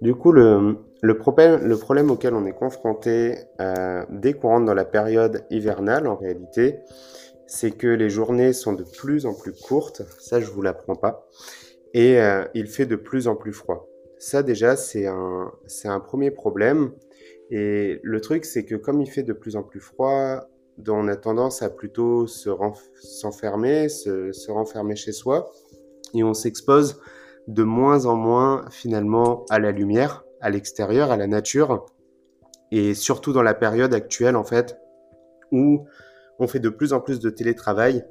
Du coup, le, problème, auquel on est confronté euh, dès qu'on rentre dans la période hivernale, en réalité, c'est que les journées sont de plus en plus courtes. Ça, je vous l'apprends pas. Et euh, il fait de plus en plus froid. Ça, déjà, c'est un premier problème. Et le truc, c'est que comme il fait de plus en plus froid, on a tendance à plutôt se s'enfermer, se, se renfermer chez soi. Et on s'expose de moins en moins finalement à la lumière, à l'extérieur, à la nature, et surtout dans la période actuelle en fait où on fait de plus en plus de télétravail.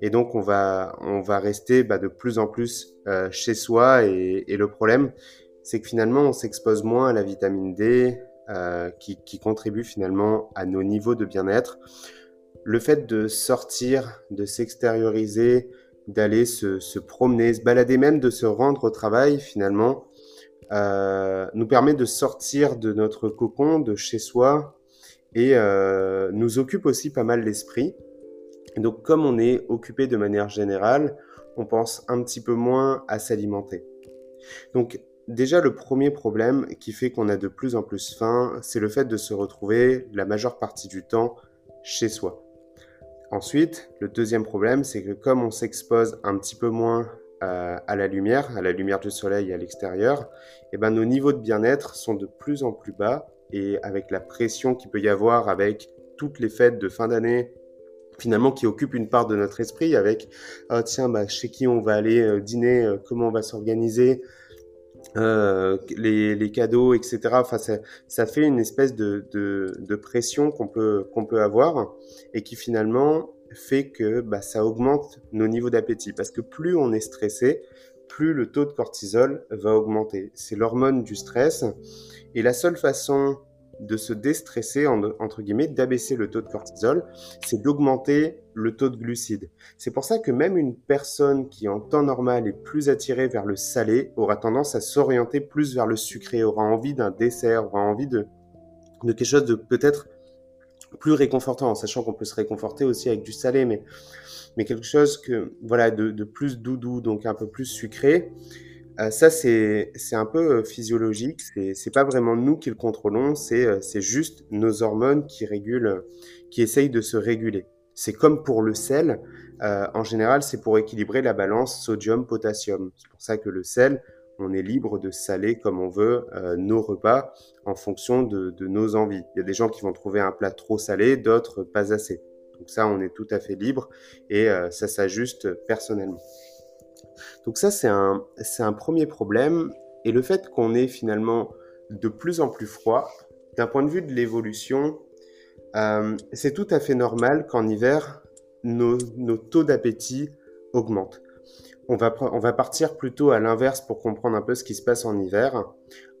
Et donc on va on va rester bah, de plus en plus euh, chez soi. Et, le problème c'est que finalement on s'expose moins à la vitamine D euh, qui, qui contribue finalement à nos niveaux de bien-être. Le fait de sortir, de s'extérioriser, d'aller se, se, promener, se balader, même de se rendre au travail finalement, euh, nous permet de sortir de notre cocon, de chez soi, et euh, nous occupe aussi pas mal l'esprit. Donc comme on est occupé de manière générale, on pense un petit peu moins à s'alimenter. Donc déjà le premier problème qui fait qu'on a de plus en plus faim, c'est le fait de se retrouver la majeure partie du temps chez soi. Ensuite, le deuxième problème, c'est que comme on s'expose un petit peu moins euh, à la lumière, à la lumière du soleil à l'extérieur, eh ben, nos niveaux de bien-être sont de plus en plus bas et avec la pression qu'il peut y avoir avec toutes les fêtes de fin d'année, finalement qui occupent une part de notre esprit avec oh, tiens bah, chez qui on va aller euh, dîner, euh, comment on va s'organiser, euh, les, les, cadeaux, etc. Enfin, ça, ça, fait une espèce de, de, de pression qu'on peut, qu'on peut avoir et qui finalement fait que bah, ça augmente nos niveaux d'appétit. Parce que plus on est stressé, plus le taux de cortisol va augmenter. C'est l'hormone du stress. Et la seule façon de se déstresser, entre guillemets, d'abaisser le taux de cortisol, c'est d'augmenter le taux de glucides. C'est pour ça que même une personne qui en temps normal est plus attirée vers le salé aura tendance à s'orienter plus vers le sucré, aura envie d'un dessert, aura envie de, de quelque chose de peut-être plus réconfortant, en sachant qu'on peut se réconforter aussi avec du salé, mais, quelque chose que, voilà, de, de plus doudou, donc un peu plus sucré. Euh, ça, c'est un peu euh, physiologique. C'est pas vraiment nous qui le contrôlons. Euh, c'est juste nos hormones qui régulent, qui essayent de se réguler. C'est comme pour le sel. en général, c'est pour équilibrer la balance sodium-potassium. C'est pour ça que le sel, on est libre de saler comme on veut nos repas en fonction de, de, nos envies. Il y a des gens qui vont trouver un plat trop salé, d'autres pas assez. Donc ça, on est tout à fait libre et ça s'ajuste personnellement. Donc ça, c'est un, c'est un premier problème. Et le fait qu'on ait finalement de plus en plus froid, d'un point de vue de l'évolution, euh, c'est tout à fait normal qu'en hiver, nos, taux d'appétit augmentent. On va, on va partir plutôt à l'inverse pour comprendre un peu ce qui se passe en hiver.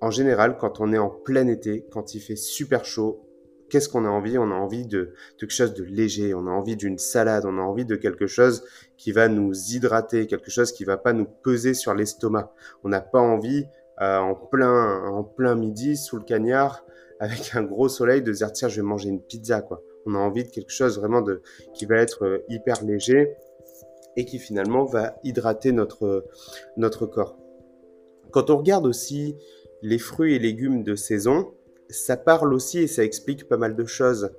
En général, quand on est en plein été, quand il fait super chaud, qu'est-ce qu'on a envie? On a envie de, quelque chose de léger, on a envie d'une salade, on a envie de quelque chose qui va nous hydrater, quelque chose qui va pas nous peser sur l'estomac. On n'a pas envie euh, en plein en plein midi sous le cagnard avec un gros soleil de dire tiens je vais manger une pizza quoi. On a envie de quelque chose vraiment de qui va être euh, hyper léger et qui finalement va hydrater notre notre corps. Quand on regarde aussi les fruits et légumes de saison, ça parle aussi et ça explique pas mal de choses.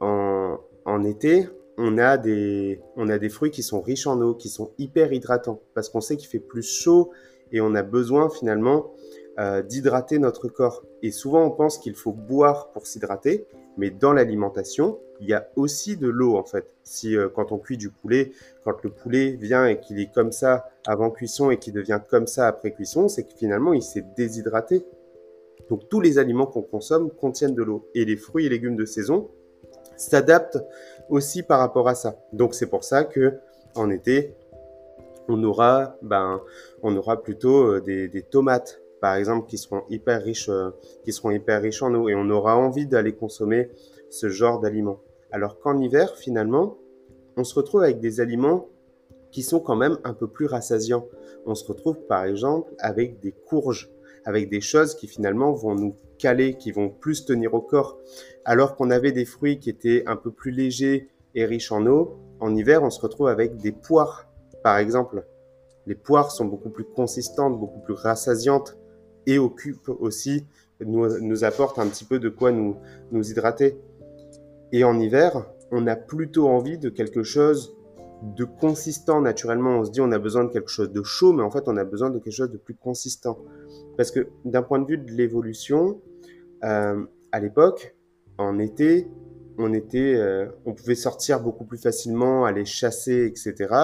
En, en été, on a, des, on a des fruits qui sont riches en eau, qui sont hyper hydratants, parce qu'on sait qu'il fait plus chaud et on a besoin finalement euh, d'hydrater notre corps. Et souvent on pense qu'il faut boire pour s'hydrater, mais dans l'alimentation, il y a aussi de l'eau en fait. Si euh, quand on cuit du poulet, quand le poulet vient et qu'il est comme ça avant cuisson et qu'il devient comme ça après cuisson, c'est que finalement il s'est déshydraté donc tous les aliments qu'on consomme contiennent de l'eau. Et les fruits et légumes de saison s'adaptent aussi par rapport à ça. Donc c'est pour ça que en été, on aura, ben, plutôt euh, des, des tomates, par exemple, qui seront hyper riches, euh, qui seront hyper riches en eau, et on aura envie d'aller consommer ce genre d'aliments. Alors qu'en hiver, finalement, on se retrouve avec des aliments qui sont quand même un peu plus rassasiants. On se retrouve par exemple avec des courges avec des choses qui finalement vont nous caler, qui vont plus tenir au corps. Alors qu'on avait des fruits qui étaient un peu plus légers est riche en eau, en hiver, on se retrouve avec des poires, par exemple. Les poires sont beaucoup plus consistantes, beaucoup plus rassasiantes et occupent aussi, nous, nous apportent un petit peu de quoi nous, nous hydrater. Et en hiver, on a plutôt envie de quelque chose de consistant naturellement. On se dit on a besoin de quelque chose de chaud, mais en fait on a besoin de quelque chose de plus consistant. Parce que d'un point de vue de l'évolution, euh, à l'époque, en été, on était, euh, on pouvait sortir beaucoup plus facilement, aller chasser, etc.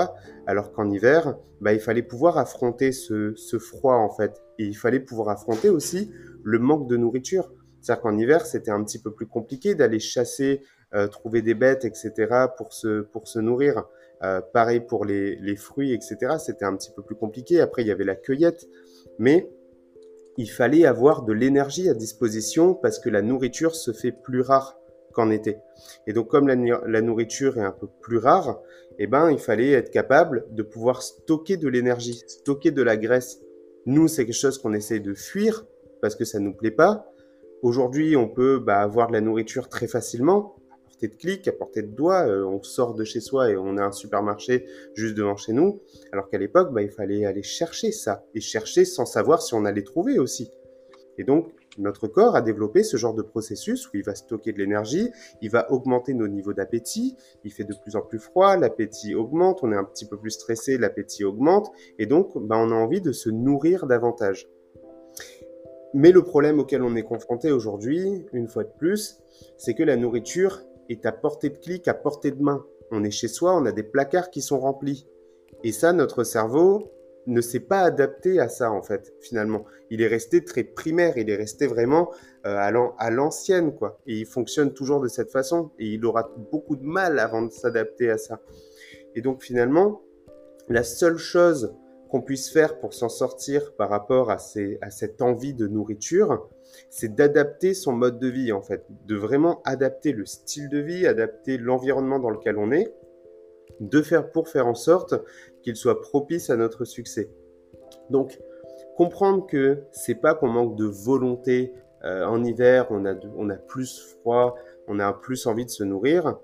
Alors qu'en hiver, bah, il fallait pouvoir affronter ce, ce, froid en fait, et il fallait pouvoir affronter aussi le manque de nourriture. C'est-à-dire qu'en hiver, c'était un petit peu plus compliqué d'aller chasser, euh, trouver des bêtes, etc. pour se pour se nourrir. Euh, pareil pour les, les fruits, etc. C'était un petit peu plus compliqué. Après, il y avait la cueillette, mais il fallait avoir de l'énergie à disposition parce que la nourriture se fait plus rare qu'en été. Et donc comme la, nourriture est un peu plus rare, eh ben il fallait être capable de pouvoir stocker de l'énergie, stocker de la graisse. Nous, c'est quelque chose qu'on essaie de fuir parce que ça nous plaît pas. Aujourd'hui, on peut bah, avoir de la nourriture très facilement, de clic, à portée de doigt. Euh, on sort de chez soi et on a un supermarché juste devant chez nous. Alors qu'à l'époque, bah, il fallait aller chercher ça et chercher sans savoir si on allait trouver aussi. Et donc, notre corps a développé ce genre de processus où il va stocker de l'énergie, il va augmenter nos niveaux d'appétit, il fait de plus en plus froid, l'appétit augmente, on est un petit peu plus stressé, l'appétit augmente, et donc bah, on a envie de se nourrir davantage. Mais le problème auquel on est confronté aujourd'hui, une fois de plus, c'est que la nourriture est à portée de clic, à portée de main. On est chez soi, on a des placards qui sont remplis. Et ça, notre cerveau, ne s'est pas adapté à ça en fait finalement. Il est resté très primaire, il est resté vraiment euh, à l'ancienne quoi. Et il fonctionne toujours de cette façon et il aura beaucoup de mal avant de s'adapter à ça. Et donc finalement, la seule chose qu'on puisse faire pour s'en sortir par rapport à, cette envie de nourriture, c'est d'adapter son mode de vie en fait, de vraiment adapter le style de vie, adapter l'environnement dans lequel on est de faire pour faire en sorte qu'il soit propice à notre succès. Donc, comprendre que c'est pas qu'on manque de volonté euh, en hiver, on a, on a plus froid, on a plus envie de se nourrir.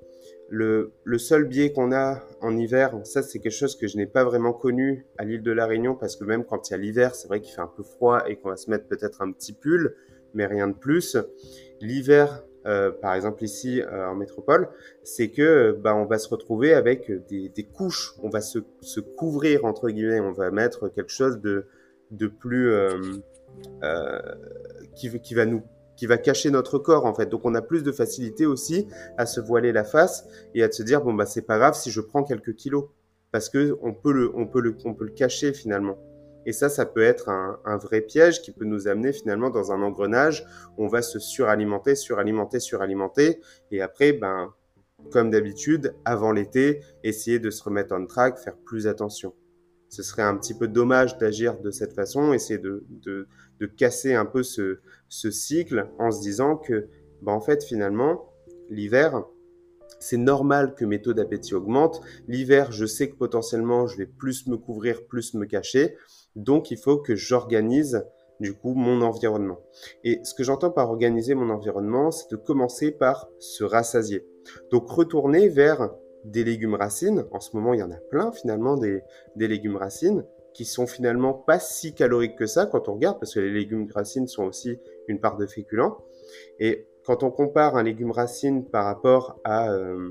Le, le seul biais qu'on a en hiver, ça c'est quelque chose que je n'ai pas vraiment connu à l'île de la Réunion parce que même quand il y a l'hiver, c'est vrai qu'il fait un peu froid et qu'on va se mettre peut-être un petit pull, mais rien de plus. L'hiver, euh, par exemple ici euh, en métropole, c'est que bah, on va se retrouver avec des, des couches, on va se, se, couvrir entre guillemets, on va mettre quelque chose de, de plus euh, euh qui, qui, va nous qui va cacher notre corps en fait. Donc on a plus de facilité aussi à se voiler la face et à se dire bon bah c'est pas grave si je prends quelques kilos parce que on peut le on peut le on peut le cacher finalement. Et ça, ça peut être un, un, vrai piège qui peut nous amener finalement dans un engrenage où on va se suralimenter, suralimenter, suralimenter. Et après, ben, comme d'habitude, avant l'été, essayer de se remettre en track, faire plus attention. Ce serait un petit peu dommage d'agir de cette façon, essayer de, de, de casser un peu ce, ce, cycle en se disant que, ben, en fait, finalement, l'hiver, c'est normal que mes taux d'appétit augmentent. L'hiver, je sais que potentiellement, je vais plus me couvrir, plus me cacher. Donc, il faut que j'organise du coup mon environnement. Et ce que j'entends par organiser mon environnement, c'est de commencer par se rassasier. Donc, retourner vers des légumes racines. En ce moment, il y en a plein finalement des, légumes racines qui sont finalement pas si caloriques que ça quand on regarde, parce que les légumes racines sont aussi une part de féculents. Et quand on compare un légume racine par rapport à, euh,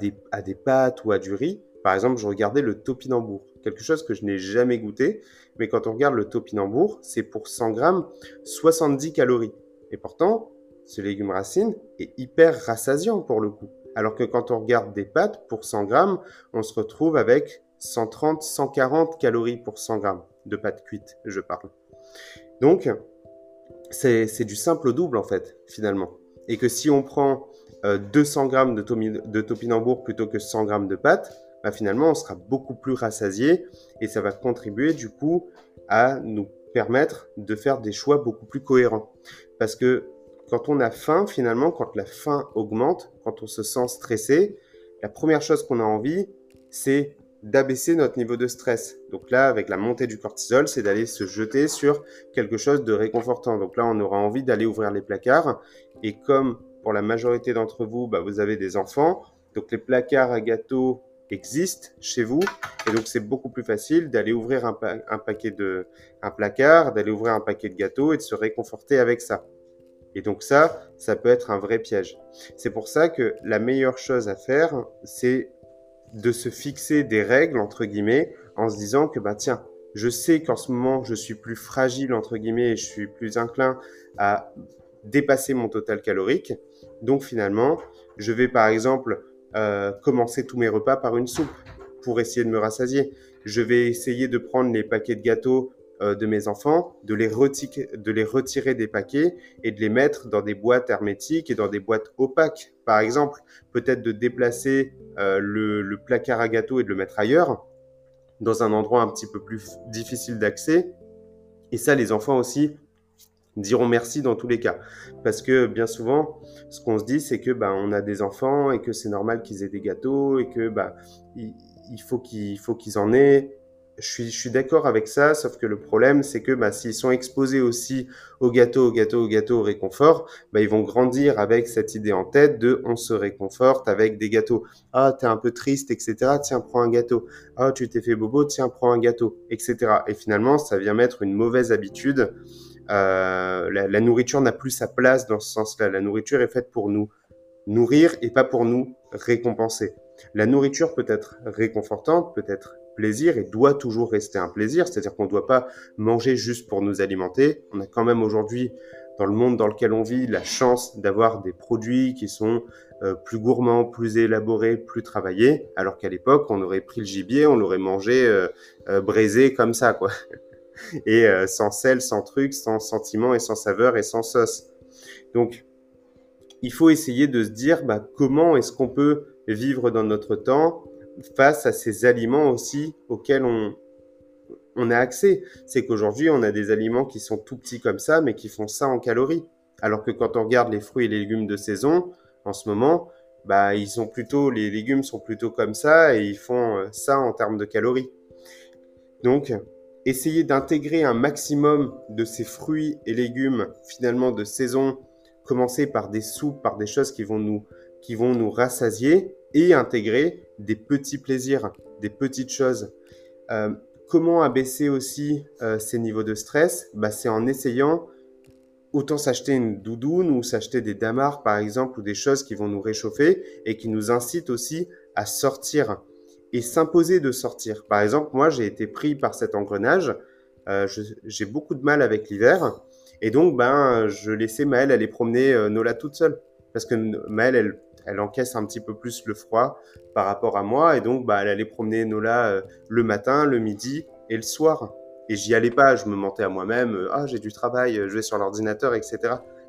des, à des pâtes ou à du riz, par exemple, je regardais le topinambour, quelque chose que je n'ai jamais goûté, mais quand on regarde le topinambour, c'est pour 100 grammes 70 calories. Et pourtant, ce légume racine est hyper rassasiant pour le coup. Alors que quand on regarde des pâtes, pour 100 grammes, on se retrouve avec 130, 140 calories pour 100 grammes de pâtes cuites, je parle. Donc, c'est du simple au double en fait, finalement. Et que si on prend 200 euh, grammes de, de topinambour plutôt que 100 grammes de pâtes, bah, finalement, on sera beaucoup plus rassasié et ça va contribuer du coup à nous permettre de faire des choix beaucoup plus cohérents. Parce que quand on a faim, finalement, quand la faim augmente, quand on se sent stressé, la première chose qu'on a envie, c'est d'abaisser notre niveau de stress. Donc là, avec la montée du cortisol, c'est d'aller se jeter sur quelque chose de réconfortant. Donc là, on aura envie d'aller ouvrir les placards. Et comme pour la majorité d'entre vous, bah, vous avez des enfants, Donc les placards à gâteaux existent chez vous et donc c'est beaucoup plus facile d'aller ouvrir un, un, paquet de un placard, d'aller ouvrir un paquet de gâteaux et de se réconforter avec ça. Et donc ça, ça peut être un vrai piège. C'est pour ça que la meilleure chose à faire, c'est de se fixer des règles entre guillemets en se disant que bah tiens, je sais qu'en ce moment je suis plus fragile entre guillemets et je suis plus inclin à dépasser mon total calorique. Donc finalement, je vais par exemple euh, commencer tous mes repas par une soupe pour essayer de me rassasier. Je vais essayer de prendre les paquets de gâteaux euh, de mes enfants, de les, de les retirer des paquets et de les mettre dans des boîtes hermétiques et dans des boîtes opaques. Par exemple, peut-être de déplacer euh, le, le placard à gâteaux et de le mettre ailleurs, dans un endroit un petit peu plus difficile d'accès. Et ça, les enfants aussi diront merci dans tous les cas. Parce que bien souvent, ce qu'on se dit, c'est que bah, on a des enfants et que c'est normal qu'ils aient des gâteaux et que bah, il, faut qu'ils en aient. Je suis, je suis d'accord avec ça, sauf que le problème, c'est que bah, s'ils sont exposés aussi au gâteau, au gâteau, au gâteau, au réconfort, bah, ils vont grandir avec cette idée en tête de on se réconforte avec des gâteaux. Ah, t'es un peu triste, etc. Tiens, prends un gâteau. Ah, tu t'es fait bobo, tiens, prends un gâteau, etc. Et finalement, ça vient mettre une mauvaise habitude euh, la, nourriture n'a plus sa place dans ce sens-là. La nourriture est faite pour nous nourrir et pas pour nous récompenser. La nourriture peut être réconfortante, peut être plaisir et doit toujours rester un plaisir, c'est-à-dire qu'on ne doit pas manger juste pour nous alimenter. On a quand même aujourd'hui, dans le monde dans lequel on vit, la chance d'avoir des produits qui sont euh, plus gourmands, plus élaborés, plus travaillés, alors qu'à l'époque, on aurait pris le gibier, on l'aurait mangé euh, braisé comme ça, quoi. Et euh, sans sel, sans truc, sans sentiment et sans saveur et sans sauce. Donc, il faut essayer de se dire bah, comment est-ce qu'on peut vivre dans notre temps face à ces aliments aussi auxquels on, on a accès. C'est qu'aujourd'hui, on a des aliments qui sont tout petits comme ça, mais qui font ça en calories. Alors que quand on regarde les fruits et les légumes de saison, en ce moment, bah, ils sont plutôt, les légumes sont plutôt comme ça et ils font euh, ça en termes de calories. Donc, essayer d'intégrer un maximum de ces fruits et légumes finalement de saison, commencer par des soupes, par des choses qui vont nous, qui vont nous rassasier et intégrer des petits plaisirs, des petites choses. Euh, comment abaisser aussi euh, ces niveaux de stress? Bah, C'est en essayant autant s'acheter une doudoune ou s'acheter des damars par exemple ou des choses qui vont nous réchauffer et qui nous incitent aussi à sortir et s'imposer de sortir. Par exemple, moi, j'ai été pris par cet engrenage. Euh, j'ai beaucoup de mal avec l'hiver. Et donc, ben, je laissais Maëlle aller promener euh, Nola toute seule. Parce que Maëlle, elle, elle encaisse un petit peu plus le froid par rapport à moi. Et donc, bah, elle allait promener Nola euh, le matin, le midi et le soir. Et j'y allais pas. Je me mentais à moi-même. Ah, j'ai du travail, je vais sur l'ordinateur, etc.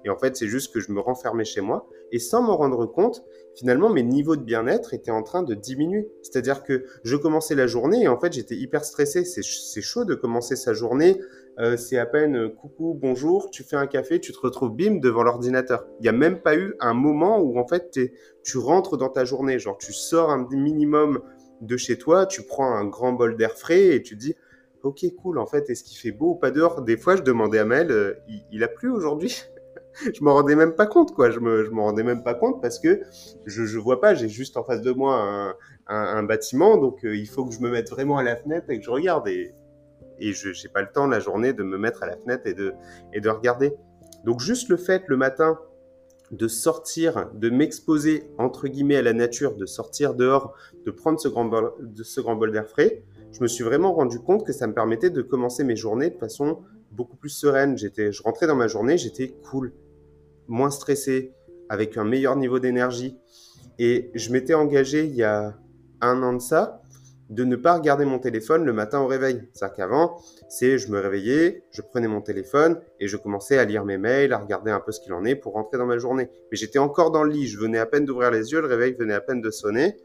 Et en fait, c'est juste que je me renfermais chez moi. Et sans m'en rendre compte, finalement, mes niveaux de bien-être étaient en train de diminuer. C'est-à-dire que je commençais la journée et en fait, j'étais hyper stressé. C'est chaud de commencer sa journée. Euh, c'est à peine euh, coucou, bonjour, tu fais un café, tu te retrouves bim devant l'ordinateur. Il n'y a même pas eu un moment où en fait tu rentres dans ta journée. Genre, tu sors un minimum de chez toi, tu prends un grand bol d'air frais et tu dis ok cool en fait est-ce qu'il fait beau ou pas dehors? Des fois je demandais à Mel euh, il, a plu aujourd'hui? je m'en rendais même pas compte, quoi. Je me, je m'en rendais même pas compte parce que je, je vois pas. J'ai juste en face de moi un, un, bâtiment, donc euh, il faut que je me mette vraiment à la fenêtre et que je regarde. Et, et je j'ai pas le temps la journée de me mettre à la fenêtre et de et de regarder. Donc juste le fait le matin de sortir, de m'exposer entre guillemets à la nature, de sortir dehors, de prendre ce grand bol, de ce grand bol d'air frais, je me suis vraiment rendu compte que ça me permettait de commencer mes journées de façon beaucoup plus sereine. J'étais, je rentrais dans ma journée, j'étais cool moins stressé, avec un meilleur niveau d'énergie. Et je m'étais engagé il y a un an de ça de ne pas regarder mon téléphone le matin au réveil. C'est-à-dire qu'avant, c'est je me réveillais, je prenais mon téléphone et je commençais à lire mes mails, à regarder un peu ce qu'il en est pour rentrer dans ma journée. Mais j'étais encore dans le lit, je venais à peine d'ouvrir les yeux, le réveil venait à peine de sonner.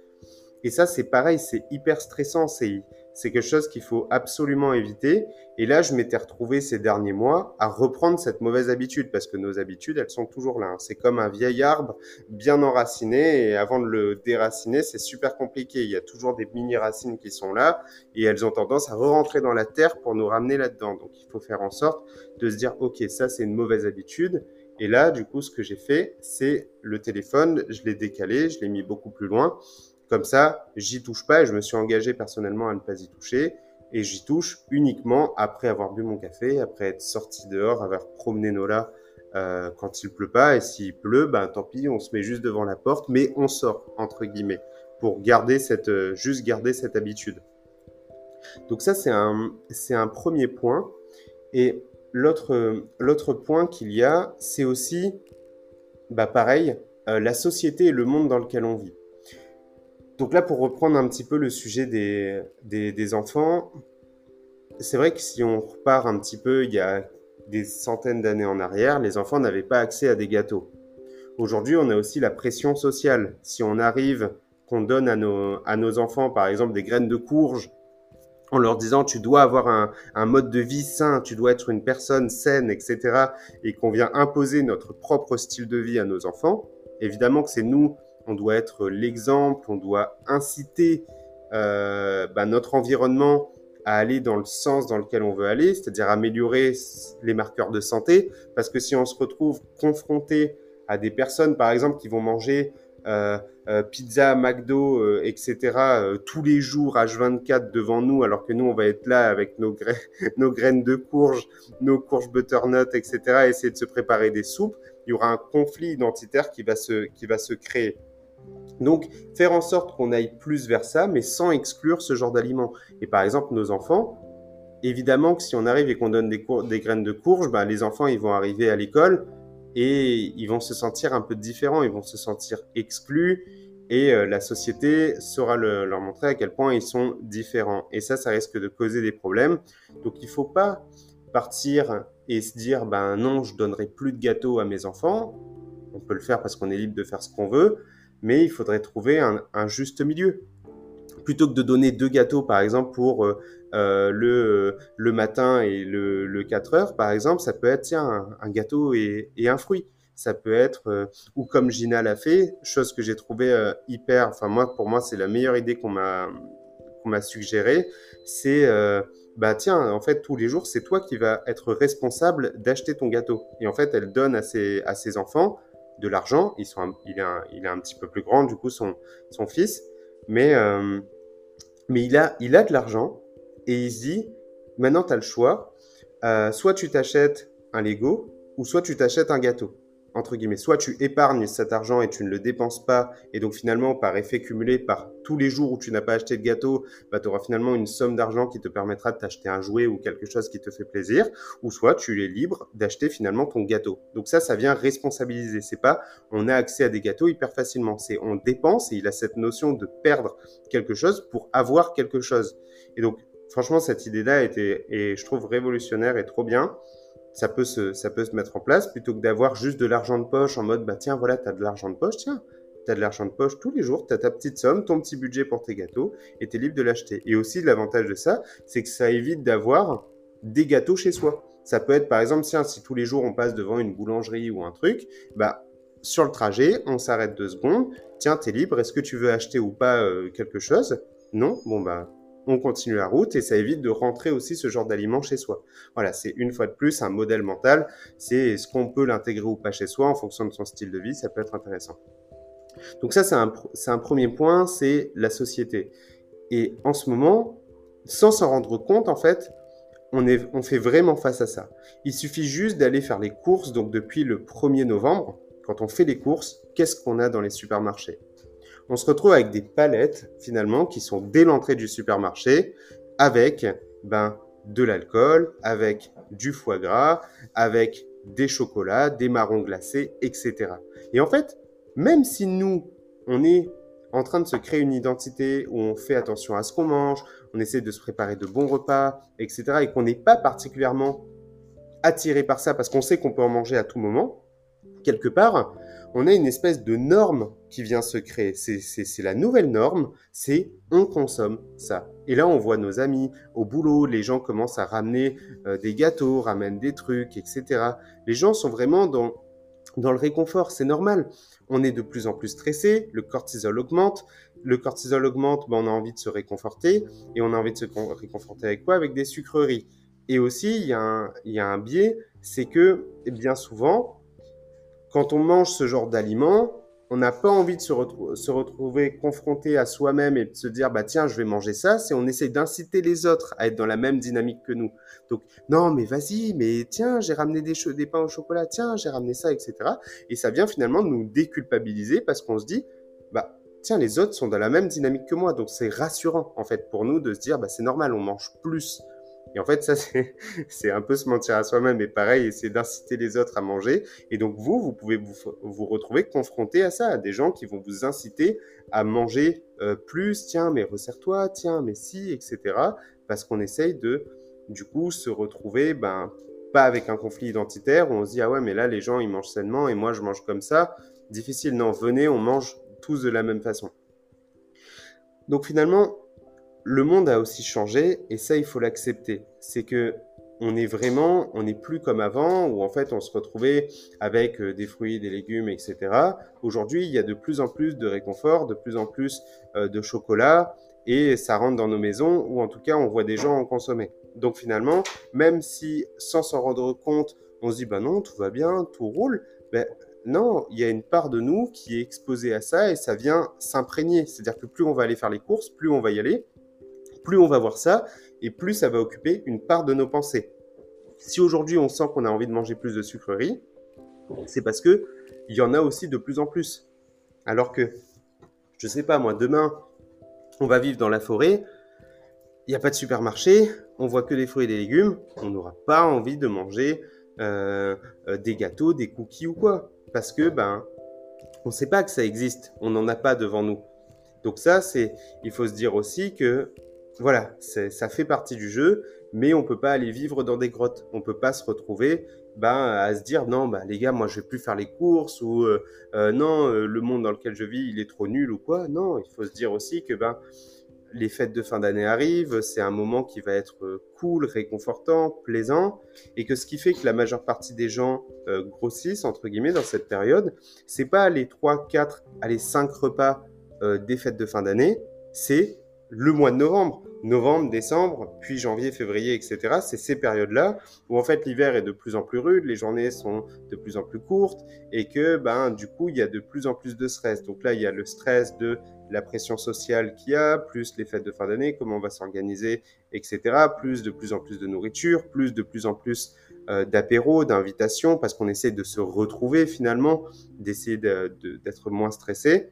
Et ça, c'est pareil, c'est hyper stressant. C'est c'est quelque chose qu'il faut absolument éviter. Et là, je m'étais retrouvé ces derniers mois à reprendre cette mauvaise habitude parce que nos habitudes, elles sont toujours là. Hein. C'est comme un vieil arbre bien enraciné et avant de le déraciner, c'est super compliqué. Il y a toujours des mini-racines qui sont là et elles ont tendance à re-rentrer dans la terre pour nous ramener là-dedans. Donc, il faut faire en sorte de se dire, OK, ça, c'est une mauvaise habitude Et là, du coup, ce que j'ai fait, c'est le téléphone, je l'ai décalé, je l'ai mis beaucoup plus loin. Comme ça, j'y touche pas et je me suis engagé personnellement à ne pas y toucher. Et j'y touche uniquement après avoir bu mon café, après être sorti dehors, avoir promené Nola euh, quand il pleut pas. Et s'il pleut, ben tant pis, on se met juste devant la porte, mais on sort entre guillemets pour garder cette, euh, juste garder cette habitude. Donc ça, c'est un, premier point. Et l'autre, l'autre point qu'il y a, c'est aussi, bah pareil, euh, la société et le monde dans lequel on vit. Donc là, pour reprendre un petit peu le sujet des, des, enfants, c'est vrai que si on repart un petit peu il y a des centaines d'années en arrière, les enfants n'avaient pas accès à des gâteaux. Aujourd'hui, on a aussi la pression sociale. Si on arrive, qu'on donne à nos, à nos enfants, par exemple, des graines de courge, en leur disant tu dois avoir un, un, mode de vie sain, tu dois être une personne saine, etc., et qu'on vient imposer notre propre style de vie à nos enfants, évidemment que c'est nous, on doit être l'exemple, on doit inciter euh, bah, notre environnement à aller dans le sens dans lequel on veut aller, c'est-à-dire améliorer les marqueurs de santé, parce que si on se retrouve confronté à des personnes, par exemple, qui vont manger euh, euh, pizza, McDo, etc. tous les jours H24 devant nous, alors que nous on va être là avec nos, graines de courge, nos courges butternut, etc. essayer de se préparer des soupes. Il y aura un conflit identitaire qui va se créer. Donc, faire en sorte qu'on aille plus vers ça, mais sans exclure ce genre d'aliments. Et par exemple, nos enfants, évidemment que si on arrive et qu'on donne des, graines de courge, ben, les enfants, ils vont arriver à l'école et ils vont se sentir un peu différents, ils vont se sentir exclus et euh, la société saura leur montrer à quel point ils sont différents. Et ça, ça risque de causer des problèmes. Donc il ne faut pas partir et se dire, ben non, je donnerai plus de gâteaux à mes enfants. On peut le faire parce qu'on est libre de faire ce qu'on veut, mais il faudrait trouver un, juste milieu. Plutôt que de donner deux gâteaux, par exemple, pour euh, euh, le, le matin et le, le 4 heures, par exemple, ça peut être tiens, un, gâteau et, un fruit. Ça peut être, euh, ou comme Gina l'a fait, chose que j'ai trouvé euh, hyper, enfin moi, pour moi, c'est la meilleure idée qu'on m'a qu'on m'a suggéré, c'est bah tiens, en fait, tous les jours, c'est toi qui vas être responsable d'acheter ton gâteau. Et en fait, elle donne à ses, à ses enfants de l'argent. Il, est un, petit peu plus grand, du coup, son, fils. Mais, mais il, a, il a de l'argent et il se dit, maintenant tu as le choix, euh, soit tu t'achètes un Lego, ou soit tu t'achètes un gâteau. Entre guillemets, soit tu épargnes cet argent et tu ne le dépenses pas, et donc finalement, par effet cumulé, par tous les jours où tu n'as pas acheté de gâteau, bah, tu auras finalement une somme d'argent qui te permettra de t'acheter un jouet ou quelque chose qui te fait plaisir, ou soit tu es libre d'acheter finalement ton gâteau. Donc ça, ça vient responsabiliser. C'est pas on a accès à des gâteaux hyper facilement, c'est on dépense et il a cette notion de perdre quelque chose pour avoir quelque chose. Et donc franchement, cette idée-là était, et je trouve révolutionnaire et trop bien. Ça peut se, ça peut se mettre en place plutôt que d'avoir juste de l'argent de poche en mode, bah tiens, voilà, t'as de l'argent de poche, tiens, t'as de l'argent de poche tous les jours, t'as ta petite somme, ton petit budget pour tes gâteaux, et t'es libre de l'acheter. Et aussi, l'avantage de ça, c'est que ça évite d'avoir des gâteaux chez soi. Ça peut être, par exemple, tiens, si tous les jours on passe devant une boulangerie ou un truc, bah, sur le trajet, on s'arrête deux secondes. Tiens, t'es libre. Est-ce que tu veux acheter ou pas euh, quelque chose? Non? Bon, bah, on continue la route et ça évite de rentrer aussi ce genre d'aliments chez soi. Voilà, c'est une fois de plus un modèle mental. C'est est-ce qu'on peut l'intégrer ou pas chez soi en fonction de son style de vie, ça peut être intéressant. Donc ça, c'est un, premier point, c'est la société. Et en ce moment, sans s'en rendre compte, en fait, on, on fait vraiment face à ça. Il suffit juste d'aller faire les courses, donc depuis le 1er novembre, quand on fait les courses, qu'est-ce qu'on a dans les supermarchés? On se retrouve avec des palettes finalement qui sont dès l'entrée du supermarché avec ben, de l'alcool, avec du foie gras, avec des chocolats, des marrons glacés, etc. Et en fait, même si nous, on est en train de se créer une identité où on fait attention à ce qu'on mange, on essaie de se préparer de bons repas, etc., et qu'on n'est pas particulièrement attiré par ça parce qu'on sait qu'on peut en manger à tout moment, quelque part, on a une espèce de norme qui vient se créer. C'est la nouvelle norme, c'est on consomme ça. Et là, on voit nos amis au boulot, les gens commencent à ramener euh, des gâteaux, ramènent des trucs, etc. Les gens sont vraiment dans, dans le réconfort, c'est normal. On est de plus en plus stressé, le cortisol augmente. Le cortisol augmente, ben, on a envie de se réconforter. Et on a envie de se réconforter avec quoi? Avec des sucreries. Et aussi, il y, a un, il y a un biais, c'est que bien souvent, quand on mange ce genre d'aliments, on n'a pas envie de se, retrouver confronté à soi-même et de se dire bah tiens je vais manger ça c'est on essaie d'inciter les autres à être dans la même dynamique que nous. Donc non mais vas-y mais tiens j'ai ramené des, des pains au chocolat tiens j'ai ramené ça etc et ça vient finalement nous déculpabiliser parce qu'on se dit bah tiens les autres sont dans la même dynamique que moi. Donc c'est rassurant en fait pour nous de se dire bah c'est normal on mange plus et en fait, ça, c'est un peu se mentir à soi-même. Et pareil, c'est d'inciter les autres à manger. Et donc, vous, vous pouvez vous, vous, retrouver confronté à ça, à des gens qui vont vous inciter à manger euh, plus. Tiens, mais resserre-toi. Tiens, mais si, etc. Parce qu'on essaye de, du coup, se retrouver, ben, pas avec un conflit identitaire où on se dit, ah ouais, mais là, les gens, ils mangent sainement et moi, je mange comme ça. Difficile. Non, venez, on mange tous de la même façon. Donc, finalement, le monde a aussi changé et ça, il faut l'accepter. C'est que on est vraiment, on n'est plus comme avant où en fait on se retrouvait avec euh, des fruits, des légumes, etc. Aujourd'hui, il y a de plus en plus de réconfort, de plus en plus euh, de chocolat et ça rentre dans nos maisons ou en tout cas on voit des gens en consommer. Donc finalement, même si sans s'en rendre compte, on se dit bah non, tout va bien, tout roule, ben non, il y a une part de nous qui est exposée à ça et ça vient s'imprégner. C'est-à-dire que plus on va aller faire les courses, plus on va y aller plus on va voir ça et plus ça va occuper une part de nos pensées. Si aujourd'hui on sent qu'on a envie de manger plus de sucreries, c'est parce que il y en a aussi de plus en plus. Alors que, je sais pas moi, demain, on va vivre dans la forêt, il n'y a pas de supermarché, on voit que des fruits et des légumes, on n'aura pas envie de manger euh, euh, des gâteaux, des cookies ou quoi. Parce que, ben, on ne sait pas que ça existe, on n'en a pas devant nous. Donc ça, c'est, il faut se dire aussi que voilà, ça fait partie du jeu, mais on peut pas aller vivre dans des grottes. On peut pas se retrouver ben, à se dire non, bah, les gars, moi je vais plus faire les courses ou euh, euh, non, euh, le monde dans lequel je vis, il est trop nul ou quoi. Non, il faut se dire aussi que ben, les fêtes de fin d'année arrivent, c'est un moment qui va être cool, réconfortant, plaisant, et que ce qui fait que la majeure partie des gens grossissent, entre guillemets, dans cette période, c'est pas les 3, 4, les 5 repas des fêtes de fin d'année, c'est le mois de novembre novembre, décembre, puis janvier, février, etc. C'est ces périodes-là où en fait l'hiver est de plus en plus rude, les journées sont de plus en plus courtes et que ben du coup il y a de plus en plus de stress. Donc là il y a le stress de la pression sociale qu'il y a, plus les fêtes de fin d'année, comment on va s'organiser, etc. Plus de plus en plus de nourriture, plus de plus en plus euh, d'apéros, d'invitations, parce qu'on essaie de se retrouver finalement, d'essayer d'être moins stressé.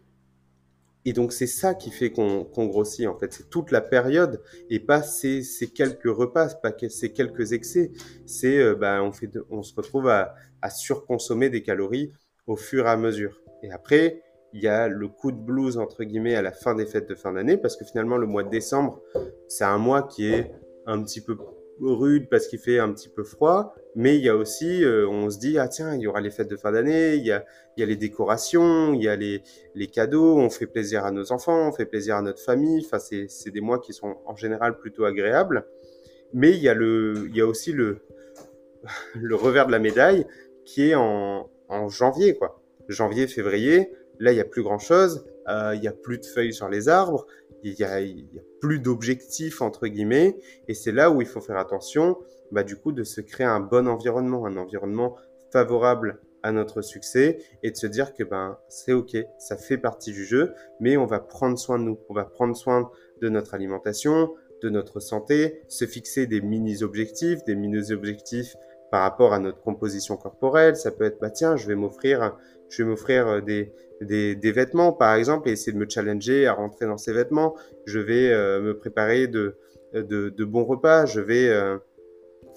Et donc c'est ça qui fait qu'on grossit en fait, c'est toute la période et pas ces, quelques repas, pas ces quelques excès. C'est euh, bah, on, on se retrouve à, surconsommer des calories au fur et à mesure. Et après, il y a le coup de blues entre guillemets à la fin des fêtes de fin d'année parce que finalement le mois de décembre, c'est un mois qui est un petit peu rude parce qu'il fait un petit peu froid, mais il y a aussi, euh, on se dit, ah tiens, il y aura les fêtes de fin d'année, il y a, les décorations, il y a les, cadeaux, on fait plaisir à nos enfants, on fait plaisir à notre famille, enfin c'est des mois qui sont en général plutôt agréables, mais il y a, le, il y a aussi le, revers de la médaille qui est en, janvier, quoi. Janvier, février, là il n'y a plus grand chose, euh, il n'y a plus de feuilles sur les arbres, il y a, plus d'objectifs entre guillemets, et c'est là où il faut faire attention, bah, du coup, de se créer un bon environnement, un environnement favorable à notre succès et de se dire que ben c'est ok, ça fait partie du jeu, mais on va prendre soin de nous, on va prendre soin de notre alimentation, de notre santé, se fixer des mini objectifs, des mini objectifs par rapport à notre composition corporelle. Ça peut être bah tiens, je vais m'offrir, je vais m'offrir des, des, des, vêtements, par exemple, et essayer de me challenger à rentrer dans ces vêtements. Je vais euh, me préparer de, de, de, bons repas. Je vais, euh,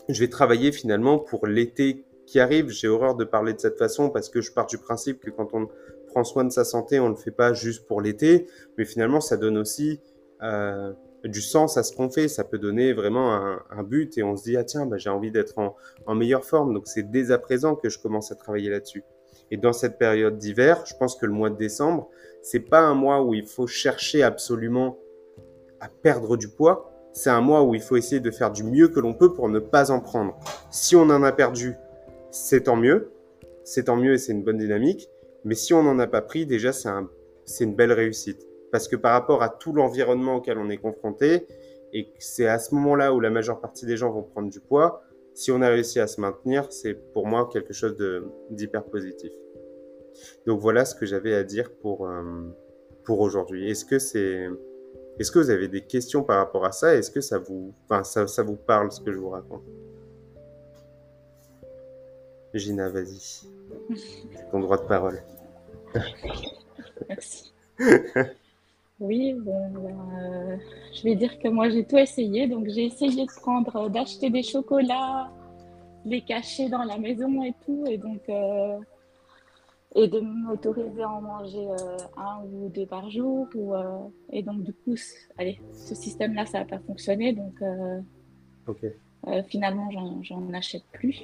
je vais travailler finalement pour l'été qui arrive. J'ai horreur de parler de cette façon parce que je pars du principe que quand on prend soin de sa santé, on ne le fait pas juste pour l'été, mais finalement, ça donne aussi euh, du sens à ce qu'on fait. Ça peut donner vraiment un, but et on se dit, ah tiens, bah, j'ai envie d'être en, en meilleure forme. Donc c'est dès à présent que je commence à travailler là-dessus. Et dans cette période d'hiver, je pense que le mois de décembre, c'est pas un mois où il faut chercher absolument à perdre du poids. C'est un mois où il faut essayer de faire du mieux que l'on peut pour ne pas en prendre. Si on en a perdu, c'est tant mieux. C'est tant mieux et c'est une bonne dynamique. Mais si on n'en a pas pris, déjà, c'est un, une belle réussite. Parce que par rapport à tout l'environnement auquel on est confronté, et c'est à ce moment-là où la majeure partie des gens vont prendre du poids, si on a réussi à se maintenir, c'est pour moi quelque chose d'hyper positif. Donc voilà ce que j'avais à dire pour, euh, pour aujourd'hui. Est-ce que c'est... Est-ce que vous avez des questions par rapport à ça? Est-ce que ça vous, enfin, ça, vous parle ce que je vous raconte? Gina, vas-y. Ton droit de parole. Merci. Oui, bon, euh, je vais dire que moi j'ai tout essayé. Donc j'ai essayé de prendre, d'acheter des chocolats, les cacher dans la maison et tout, et donc euh, et de m'autoriser à en manger euh, un ou deux par jour. Ou, et donc du coup, allez, ce système-là, ça n'a pas fonctionné. Donc finalement, j'en achète plus.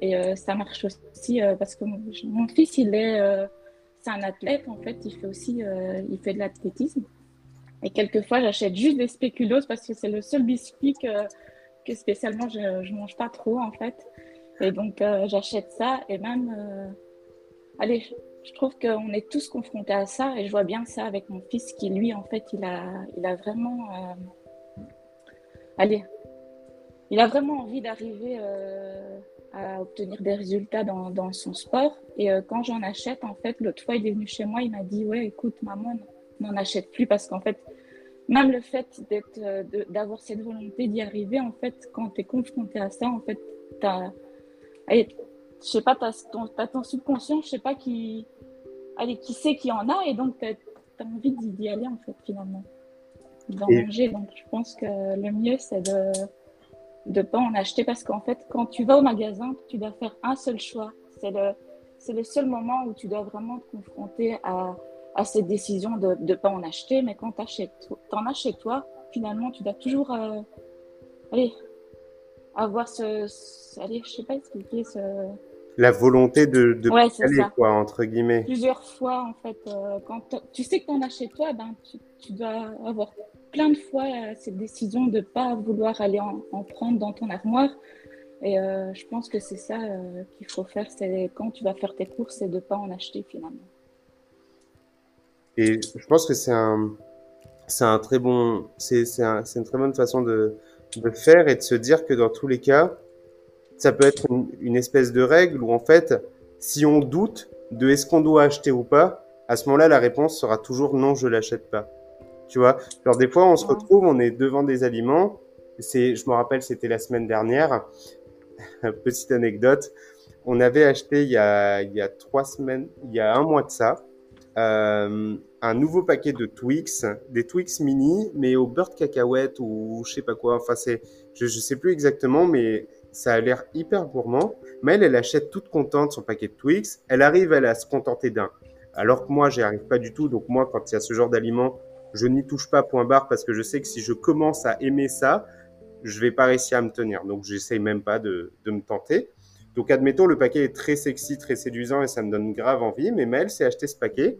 Et ça marche aussi parce que mon fils, il est c'est un athlète, en fait, il fait aussi euh, il fait de l'athlétisme. Et quelquefois, j'achète juste des spéculoos parce que c'est le seul biscuit que, que spécialement je ne mange pas trop, en fait. Et donc, euh, j'achète ça. Et même, euh, allez, je trouve qu'on est tous confrontés à ça. Et je vois bien ça avec mon fils qui, lui, en fait, il a, il a vraiment. allez, il a vraiment envie d'arriver à obtenir des résultats dans, dans son sport. Et euh, quand j'en achète, en fait, l'autre fois, il est venu chez moi, il m'a dit, ouais, écoute, maman, n'en achète plus parce qu'en fait, même le fait d'être, euh, d'avoir cette volonté d'y arriver, en fait, quand tu es confronté à ça, en fait, tu as, je sais pas, tu ton, ton subconscient, je sais pas qui, allez, qui sait qu'il y en a, et donc tu as, envie d'y aller, en fait, finalement, d'en manger. Donc, je pense que le mieux, c'est de de pas en acheter parce qu'en fait, quand tu vas au magasin, tu dois faire un seul choix. C'est le, c'est le seul moment où tu dois vraiment te confronter à, à cette décision de ne pas en acheter. Mais quand tu en as chez toi, finalement, tu dois toujours euh, aller avoir ce, allez, je sais pas expliquer ce. La volonté de, de aller, quoi, entre guillemets. Plusieurs fois, en fait. Euh, quand tu sais que tu en as chez toi, ben, tu, tu dois avoir plein de fois euh, cette décision de ne pas vouloir aller en, prendre dans ton armoire. Et euh, je pense que c'est ça qu'il faut faire, c'est quand tu vas faire tes courses, c'est de ne pas en acheter finalement. Et je pense que c'est un, c'est un très bon, c'est, c'est, une très bonne façon de, de faire et de se dire que dans tous les cas, ça peut être une, une espèce de règle où en fait, si on doute de est-ce qu'on doit acheter ou pas, à ce moment-là, la réponse sera toujours non, je l'achète pas. Tu vois, genre des fois, on se retrouve, on est devant des aliments. C'est, je me rappelle, c'était la semaine dernière. Petite anecdote. On avait acheté il y a, il y a trois semaines, il y a un mois de ça, euh, un nouveau paquet de Twix, des Twix mini, mais au beurre de cacahuète ou je sais pas quoi. Enfin, c'est, je, je sais plus exactement, mais ça a l'air hyper gourmand. Mais elle, elle achète toute contente son paquet de Twix. Elle arrive, elle, à se contenter d'un. Alors que moi, j'y arrive pas du tout. Donc moi, quand il y a ce genre d'aliments, je n'y touche pas point barre parce que je sais que si je commence à aimer ça, je vais pas réussir à me tenir. Donc, j'essaye même pas de, de, me tenter. Donc, admettons, le paquet est très sexy, très séduisant et ça me donne grave envie. Mais Mel s'est acheté ce paquet.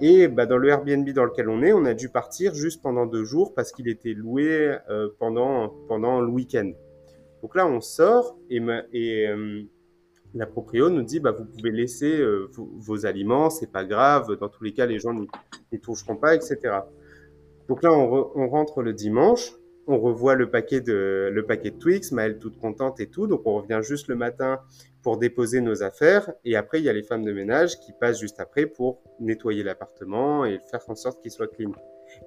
Et bah, dans le Airbnb dans lequel on est, on a dû partir juste pendant deux jours parce qu'il était loué euh, pendant, pendant le week-end. Donc là, on sort et, et euh, la proprio nous dit bah, vous pouvez laisser euh, vos, aliments, c'est pas grave, dans tous les cas, les gens n'y toucheront pas, etc. Donc là, on, rentre le dimanche, on revoit le paquet de, le paquet de Twix, Maëlle toute contente et tout, donc on revient juste le matin pour déposer nos affaires, et après, il y a les femmes de ménage qui passent juste après pour nettoyer l'appartement et faire en sorte qu'il soit clean.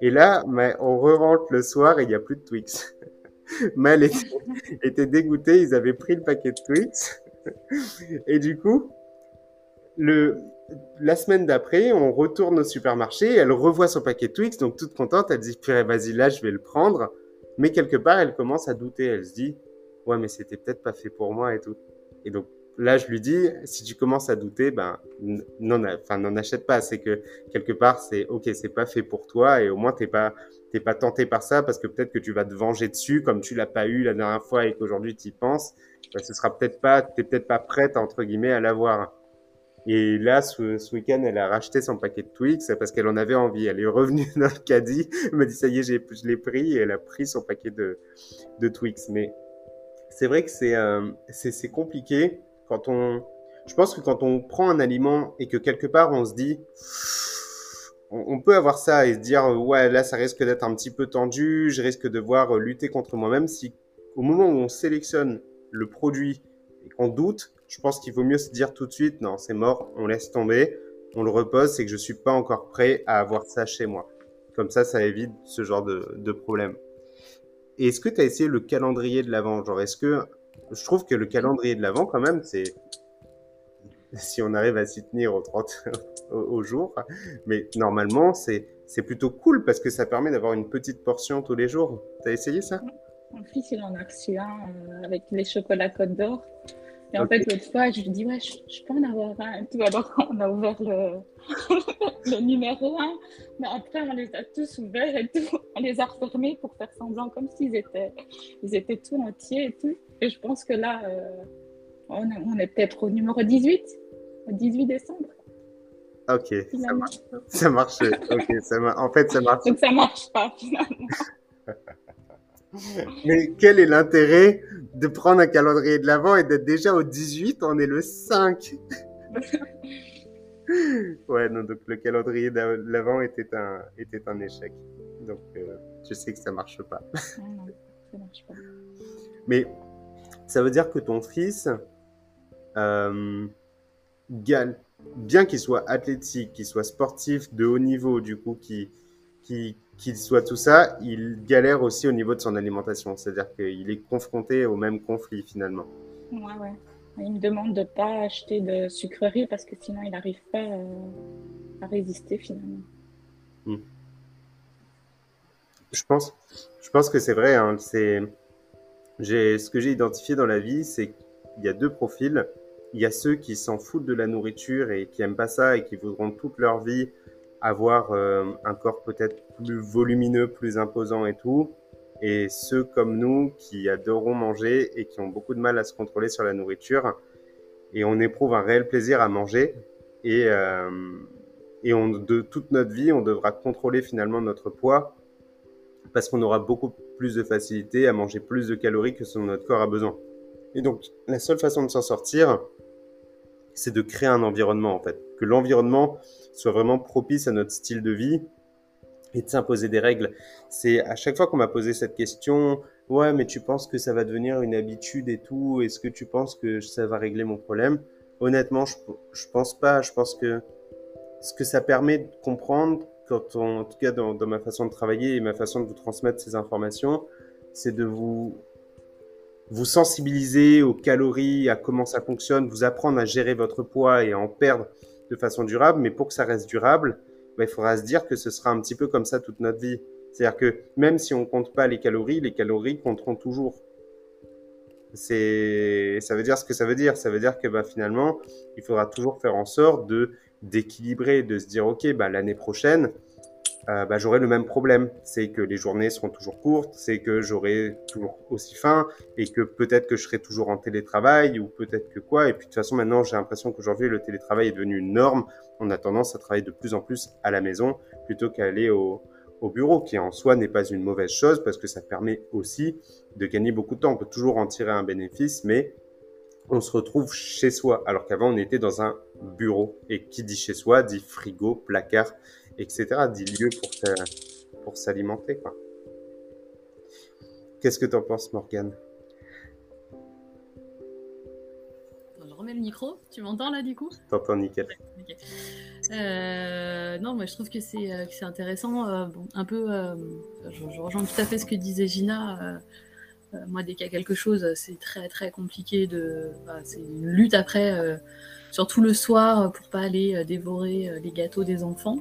Et là, on re-rentre le soir et il n'y a plus de Twix. Maëlle était, était dégoûtée, ils avaient pris le paquet de Twix et du coup, le, la semaine d'après, on retourne au supermarché, elle revoit son paquet Twix, donc toute contente, elle dit, purée, vas-y, là, je vais le prendre. Mais quelque part, elle commence à douter, elle se dit, ouais, mais c'était peut-être pas fait pour moi et tout. Et donc, là, je lui dis, si tu commences à douter, ben, n'en achète pas. C'est que quelque part, c'est ok, c'est pas fait pour toi, et au moins t'es pas, t'es pas tenté par ça parce que peut-être que tu vas te venger dessus, comme tu l'as pas eu la dernière fois et qu'aujourd'hui tu y penses bah, ce sera peut-être pas, t'es peut-être pas prête entre guillemets à l'avoir. Et là, ce, week-end, elle a racheté son paquet de Twix parce qu'elle en avait envie. Elle est revenue dans le caddie, elle m'a dit ça y est, je l'ai pris et elle a pris son paquet de, de Twix. Mais c'est vrai que c'est, euh, c'est compliqué quand on, je pense que quand on prend un aliment et que quelque part on se dit, on, peut avoir ça et se dire ouais là ça risque d'être un petit peu tendu, je risque de devoir lutter contre moi-même si au moment où on sélectionne le produit et qu'on doute, je pense qu'il vaut mieux se dire tout de suite, non, c'est mort, on laisse tomber, on le repose, c'est que je suis pas encore prêt à avoir ça chez moi. Comme ça, ça évite ce genre de, de problème. Est-ce que tu as essayé le calendrier de l'avant? Genre, est-ce que je trouve que le calendrier de l'avant, quand même, c'est si on arrive à s'y tenir au 30 au, jour, mais normalement, c'est c'est plutôt cool parce que ça permet d'avoir une petite portion tous les jours. T'as essayé ça? Mon fils, il en a reçu un euh, avec les chocolats Côte d'Or. Et en fait, l'autre fois, je lui dis, ouais, je, peux en avoir un. Tout alors, on a ouvert le, le numéro 1, mais après, on les a tous ouverts et tout. On les a refermés pour faire semblant comme s'ils étaient, ils étaient tout entiers et tout. Et je pense que là, euh, on, on, est peut-être au numéro 18, au 18 décembre. Ok, ça marche. Ça marche. Ok, ça En fait, ça marche. Donc ça marche pas finalement. Mais quel est l'intérêt de prendre un calendrier de l'avant et d'être déjà au 18 On est le 5. ouais, non, donc le calendrier de l'avant était un, était un échec. Donc euh, je sais que ça marche pas. non, ça marche pas. Mais ça veut dire que ton fils euh, gagne bien qu'il soit athlétique, qu'il soit sportif de haut niveau, du coup, qu'il qui, soit tout ça, il galère aussi au niveau de son alimentation. C'est-à-dire qu'il est confronté au même conflit finalement. Ouais, ouais. Il me demande de ne pas acheter de sucreries parce que sinon il n'arrive pas euh, à résister finalement. Hmm. Je pense, je pense que c'est vrai. Hein, ce que j'ai identifié dans la vie, c'est qu'il y a deux profils il y a ceux qui s'en foutent de la nourriture et qui aiment pas ça et qui voudront toute leur vie avoir euh, un corps peut-être plus volumineux, plus imposant et tout. Et ceux comme nous qui adorons manger et qui ont beaucoup de mal à se contrôler sur la nourriture. Et on éprouve un réel plaisir à manger. Et, euh, et on, de toute notre vie, on devra contrôler finalement notre poids parce qu'on aura beaucoup plus de facilité à manger plus de calories que ce dont notre corps a besoin. Et donc, la seule façon de s'en sortir, c'est de créer un environnement en fait, que l'environnement soit vraiment propice à notre style de vie et de s'imposer des règles. C'est à chaque fois qu'on m'a posé cette question, ouais, mais tu penses que ça va devenir une habitude et tout, est-ce que tu penses que ça va régler mon problème? Honnêtement, je, je pense pas. Je pense que ce que ça permet de comprendre, quand en tout cas dans, dans ma façon de travailler et ma façon de vous transmettre ces informations, c'est de vous vous sensibiliser aux calories, à comment ça fonctionne, vous apprendre à gérer votre poids et à en perdre de façon durable. Mais pour que ça reste durable, bah, il faudra se dire que ce sera un petit peu comme ça toute notre vie. C'est-à-dire que même si on compte pas les calories, les calories compteront toujours. C'est, ça veut dire ce que ça veut dire. Ça veut dire que bah, finalement, il faudra toujours faire en sorte de d'équilibrer, de se dire ok, bah, l'année prochaine, euh, bah, j'aurai le même problème. C'est que les journées seront toujours courtes, c'est que j'aurai toujours aussi faim et que peut-être que je serai toujours en télétravail ou peut-être que quoi. Et puis de toute façon, maintenant, j'ai l'impression qu'aujourd'hui, le télétravail est devenu une norme. On a tendance à travailler de plus en plus à la maison plutôt qu'à aller au, au bureau, qui en soi n'est pas une mauvaise chose parce que ça permet aussi de gagner beaucoup de temps. On peut toujours en tirer un bénéfice, mais on se retrouve chez soi, alors qu'avant on était dans un bureau. Et qui dit chez soi dit frigo, placard, etc. Dit lieu pour, pour s'alimenter. Qu'est-ce que tu en penses, Morgane? Je remets le micro. Tu m'entends là du coup? T'entends nickel. Euh, non, moi je trouve que c'est euh, intéressant. Euh, un peu, je, rejoins tout à fait ce que disait Gina. moi, dès qu'il y a quelque chose, c'est très très compliqué de. Bah, c'est une lutte après, surtout le soir, pour pas aller dévorer les gâteaux des enfants.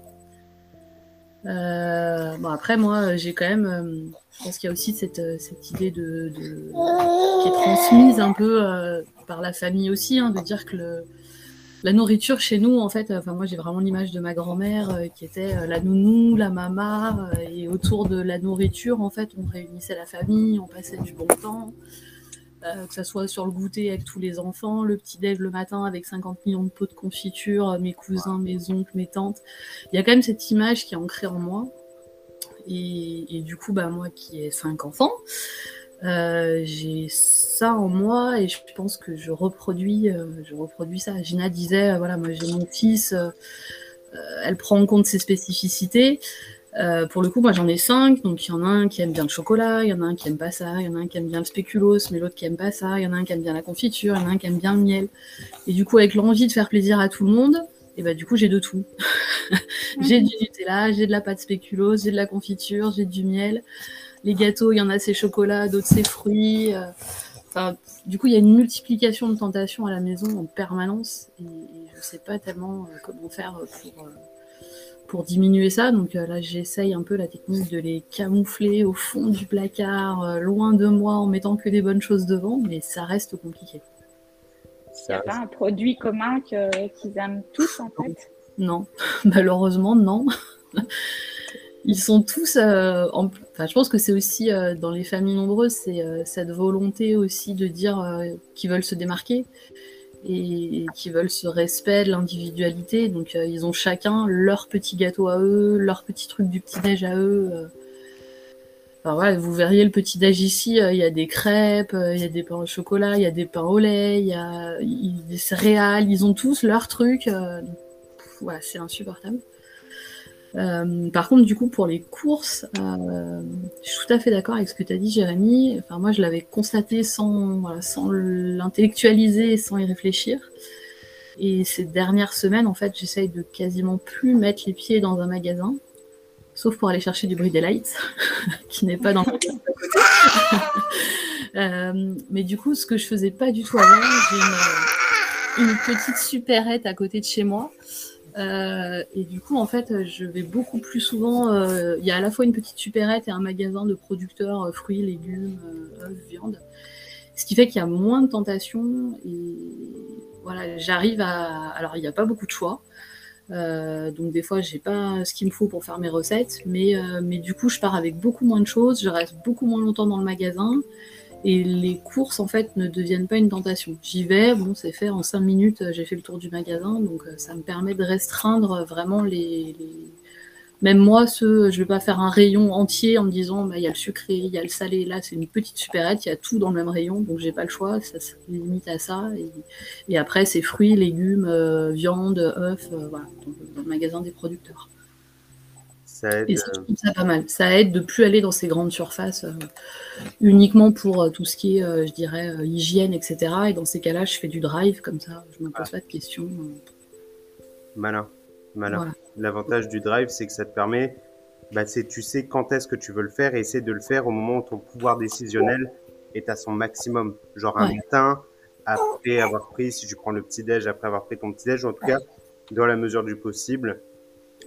Euh, bon après moi j'ai quand même, euh, je pense qu'il y a aussi cette, euh, cette idée de, de, qui est transmise un peu par la famille aussi, hein, de dire que le, la nourriture chez nous en fait, enfin moi j'ai vraiment l'image de ma grand-mère qui était la nounou, la mama, et autour de la nourriture en fait on réunissait la famille, on passait du bon temps. Euh, que ce soit sur le goûter avec tous les enfants, le petit déj le matin avec 50 millions de pots de confiture, mes cousins, mes oncles, mes tantes. Il y a quand même cette image qui est ancrée en moi. Et, du coup, bah, moi qui ai cinq enfants, euh, j'ai ça en moi et je pense que je reproduis, euh, je reproduis ça. Gina disait, voilà, moi j'ai mon fils, elle prend en compte ses spécificités. Euh, pour le coup, moi j'en ai cinq, donc il y en a un qui aime bien le chocolat, il y en a un qui aime pas ça, il y en a un qui aime bien le spéculoos, mais l'autre qui aime pas ça, il y en a un qui aime bien la confiture, il y en a un qui aime bien le miel. Et du coup, avec l'envie de faire plaisir à tout le monde, et bah du coup j'ai de tout. j'ai du Nutella, j'ai de la pâte spéculoos, j'ai de la confiture, j'ai du miel. Les gâteaux, il y en a c'est chocolat, d'autres c'est fruits. Euh, du coup, il y a une multiplication de tentations à la maison en permanence, et, je sais pas tellement euh, comment faire pour pour diminuer ça. Donc euh, là, j'essaye un peu la technique de les camoufler au fond du placard, euh, loin de moi, en mettant que des bonnes choses devant, mais ça reste compliqué. Il n'y a pas un produit commun qu'ils aiment tous, en fait? Non, malheureusement, non. Ils sont tous. Euh, enfin, je pense que c'est aussi dans les familles nombreuses, c'est cette volonté aussi de dire qu'ils veulent se démarquer et, qui veulent ce respect de l'individualité. Donc euh, ils ont chacun leur petit gâteau à eux, leur petit truc du petit-déj à eux. Euh. Enfin, vous verriez le petit-déj ici, euh, il y a des crêpes, il y a des pains au chocolat, il y a des pains au lait, il y a des céréales, ils ont tous leur truc. c'est insupportable. Euh, par contre, du coup, pour les courses, euh, je suis tout à fait d'accord avec ce que tu as dit, Jérémy. Enfin, moi, je l'avais constaté sans, voilà, sans l'intellectualiser, sans y réfléchir. Et ces dernières semaines, en fait, j'essaye de quasiment plus mettre les pieds dans un magasin, sauf pour aller chercher du Brie Delight, qui n'est pas dans côté. euh, mais du coup, ce que je faisais pas du tout avant, j'ai une, une petite supérette à côté de chez moi. Euh, et du coup, en fait, je vais beaucoup plus souvent. Euh, il y a à la fois une petite supérette et un magasin de producteurs euh, fruits, légumes, œufs, viande. Ce qui fait qu'il y a moins de tentations. Et voilà, j'arrive à. Alors, il n'y a pas beaucoup de choix. donc, des fois, j'ai pas ce qu'il me faut pour faire mes recettes. Mais, mais du coup, je pars avec beaucoup moins de choses. Je reste beaucoup moins longtemps dans le magasin et les courses en fait ne deviennent pas une tentation. J'y vais, bon c'est fait en 5 minutes, j'ai fait le tour du magasin, donc euh, ça me permet de restreindre vraiment les, même moi ce, je vais pas faire un rayon entier en me disant bah il y a le sucré, il y a le salé, là c'est une petite supérette, il y a tout dans le même rayon, donc j'ai pas le choix, ça se limite à ça et, après c'est fruits, légumes, euh, viande, œufs, euh, voilà, dans le magasin des producteurs. Ça aide, et ça, je trouve ça pas mal. Ça aide de plus aller dans ces grandes surfaces euh, uniquement pour euh, tout ce qui est, euh, je dirais, hygiène, etc. Et dans ces cas-là, je fais du drive comme ça. Je me pose ah. pas de questions. Malin, malin. L'avantage du drive, c'est que ça te permet, bah, c'est tu sais quand est-ce que tu veux le faire et essayer de le faire au moment où ton pouvoir décisionnel est à son maximum. Genre un matin, après avoir pris, si tu prends le petit déj après avoir pris ton petit déj, en tout cas, dans la mesure du possible,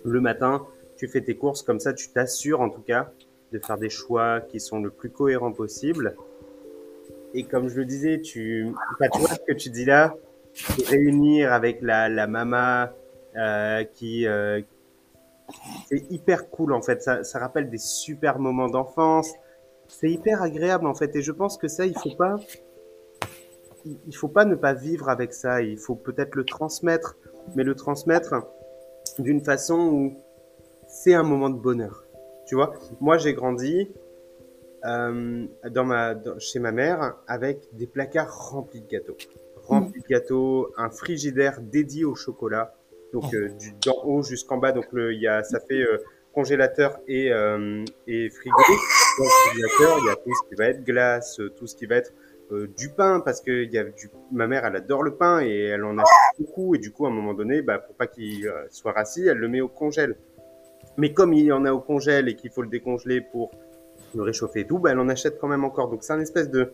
le matin, tu fais tes courses comme ça, tu t'assures en tout cas de faire des choix qui sont le plus cohérents possible. Et comme je le disais, tu, tu vois ce que tu dis là, réunir avec la, la mama euh, qui, euh, c'est hyper cool en fait. Ça, ça rappelle des super moments d'enfance. C'est hyper agréable en fait. Et je pense que ça, il faut pas, il faut pas ne pas vivre avec ça. Il faut peut-être le transmettre, mais le transmettre d'une façon où c'est un moment de bonheur. Tu vois, moi j'ai grandi euh, dans ma, chez ma mère avec des placards remplis de gâteaux. Remplis de gâteaux, un frigidaire dédié au chocolat. Donc euh, du d'en haut jusqu'en bas, donc le, y a, ça fait euh, congélateur et, et frigo. Dans le congélateur, il y a tout ce qui va être glace, tout ce qui va être euh, du pain parce que y a du... ma mère elle adore le pain et elle en a beaucoup et du coup à un moment donné bah pour pas qu'il soit rassis elle le met au congèle mais comme il y en a au congèle et qu'il faut le décongeler pour le réchauffer et tout, bah, elle en achète quand même encore. Donc c'est un espèce de...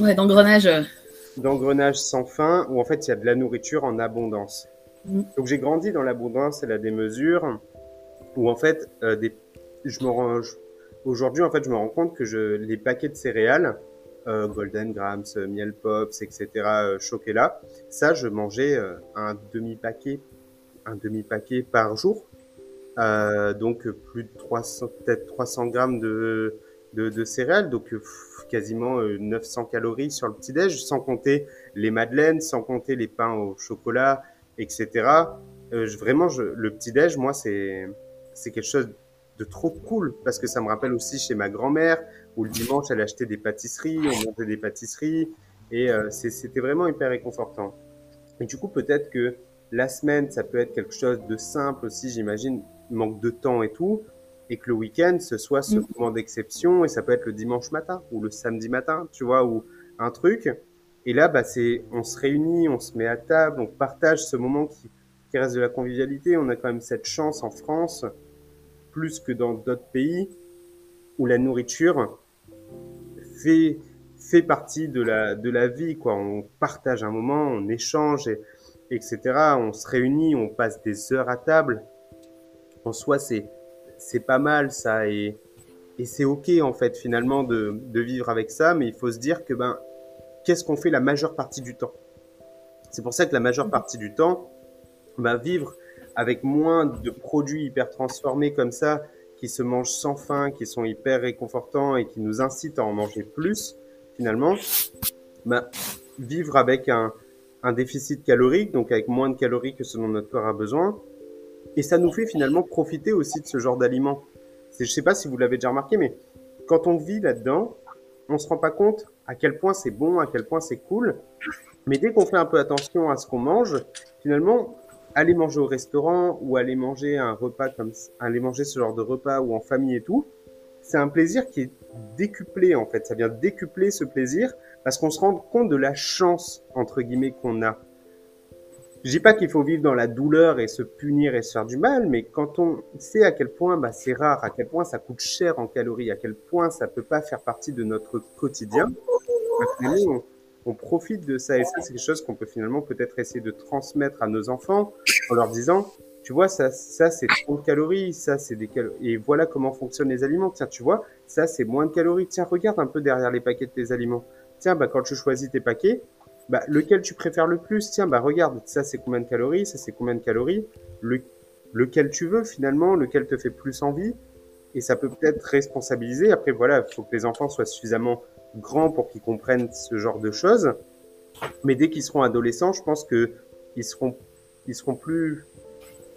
Ouais, d'engrenage. D'engrenage sans fin où en fait il y a de la nourriture en abondance. Mm. Donc j'ai grandi dans l'abondance et la démesure où en fait euh, des... je me rends... Aujourd'hui en fait je me rends compte que je... les paquets de céréales, euh, Golden Grams, Miel Pops, etc., euh, Chocolat, ça je mangeais euh, un demi-paquet un demi-paquet par jour euh, donc plus de 300, peut-être 300 grammes de, de, de céréales, donc quasiment 900 euh, calories sur le petit déj, sans compter les madeleines, sans compter les pains au chocolat, etc. Euh, vraiment, je, le petit déj, moi, c'est c'est quelque chose de trop cool parce que ça me rappelle aussi chez ma grand-mère où le dimanche elle achetait des pâtisseries, on montait des pâtisseries et euh, c'était vraiment hyper réconfortant. Et du coup, peut-être que la semaine, ça peut être quelque chose de simple aussi, j'imagine, manque de temps et tout. et que le week-end, ce soit ce mm. moment d'exception, et ça peut être le dimanche matin ou le samedi matin, tu vois, ou un truc. Et là, bah, c'est, on se réunit, on se met à table, on partage ce moment qui, qui reste de la convivialité. On a quand même cette chance en France, plus que dans d'autres pays, où la nourriture fait, fait partie de la, de la vie, quoi. On partage un moment, on échange, et, etc. On se réunit, on passe des heures à table. En soi, c'est, c'est pas mal, ça, et, et c'est ok, en fait, finalement, de, de vivre avec ça, mais il faut se dire que, ben, qu'est-ce qu'on fait la majeure partie du temps? C'est pour ça que la majeure partie du temps, bah, vivre avec moins de produits hyper transformés comme ça, qui se mangent sans faim, qui sont hyper réconfortants et qui nous incitent à en manger plus, finalement, bah, vivre avec un, un déficit calorique, donc avec moins de calories que ce dont notre corps a besoin, et ça nous fait finalement profiter aussi de ce genre d'aliments. Je sais pas si vous l'avez déjà remarqué, mais quand on vit là-dedans, on se rend pas compte à quel point c'est bon, à quel point c'est cool. Mais dès qu'on fait un peu attention à ce qu'on mange, finalement, aller manger au restaurant ou aller manger un repas comme aller manger ce genre de repas ou en famille et tout, c'est un plaisir qui est décuplé en fait. Ça vient décupler ce plaisir parce qu'on se rend compte de la chance entre guillemets qu'on a. Je dis pas qu'il faut vivre dans la douleur et se punir et se faire du mal, mais quand on sait à quel point bah, c'est rare, à quel point ça coûte cher en calories, à quel point ça peut pas faire partie de notre quotidien, bah, on profite de ça. Et ça, c'est quelque chose qu'on peut finalement peut-être essayer de transmettre à nos enfants en leur disant, tu vois, ça, ça c'est trop de calories, ça c'est des calories. Et voilà comment fonctionnent les aliments. Tiens, tu vois, ça c'est moins de calories. Tiens, regarde un peu derrière les paquets de tes aliments. Tiens, bah, quand tu choisis tes paquets, bah, lequel tu préfères le plus? Tiens, bah, regarde, ça c'est combien de calories, ça c'est combien de calories? Le, lequel tu veux finalement, lequel te fait plus envie? Et ça peut peut-être responsabiliser. Après, voilà, il faut que les enfants soient suffisamment grands pour qu'ils comprennent ce genre de choses. Mais dès qu'ils seront adolescents, je pense que ils seront, ils seront plus,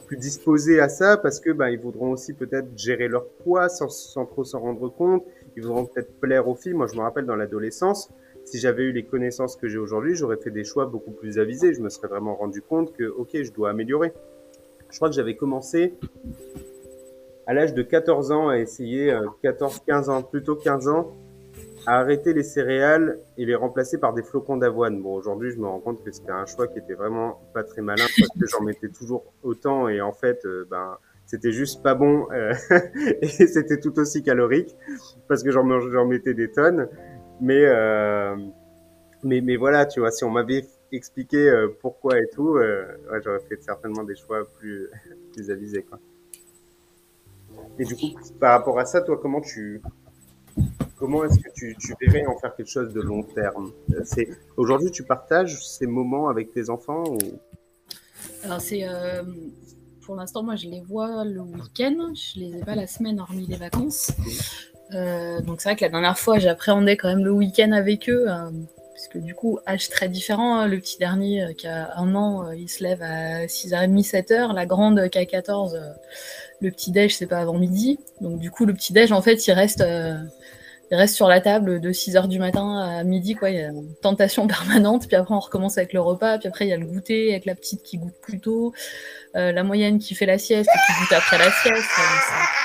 plus disposés à ça parce que bah, ils voudront aussi peut-être gérer leur poids sans, sans trop s'en rendre compte. Ils voudront peut-être plaire aux filles. Moi, je me rappelle dans l'adolescence, si j'avais eu les connaissances que j'ai aujourd'hui, j'aurais fait des choix beaucoup plus avisés. Je me serais vraiment rendu compte que, ok, je dois améliorer. Je crois que j'avais commencé à l'âge de 14 ans à essayer, 14, euh, 15 ans, plutôt 15 ans, à arrêter les céréales et les remplacer par des flocons d'avoine. Bon, aujourd'hui, je me rends compte que c'était un choix qui était vraiment pas très malin parce que j'en mettais toujours autant et en fait, euh, ben, c'était juste pas bon euh, et c'était tout aussi calorique parce que j'en mettais des tonnes. Mais, euh, mais, mais voilà, tu vois, si on m'avait expliqué euh, pourquoi et tout, ouais, j'aurais fait certainement des choix plus, plus avisés, quoi. Et du coup, par rapport à ça, toi, comment tu, comment est-ce que tu, tu, verrais en faire quelque chose de long terme? C'est aujourd'hui tu partages ces moments avec tes enfants ou? Alors c'est euh, pour l'instant moi je les vois le week-end, je les ai pas la semaine hormis les vacances. Euh, donc c'est vrai que la dernière fois j'appréhendais quand même le week-end avec eux. Euh, parce que du coup, âge très différent. Hein. Le petit dernier euh, qui a un an, il se lève à 6h30, 7h. La grande qui a 14, le petit déj, c'est pas avant midi. Donc du coup, le petit déj, en fait, il reste, il reste sur la table de 6 heures du matin à midi, quoi. Il y a une tentation permanente. Puis après, on recommence avec le repas. Puis après, il y a le goûter avec la petite qui goûte plus tôt, la moyenne qui fait la sieste et qui goûte après la sieste.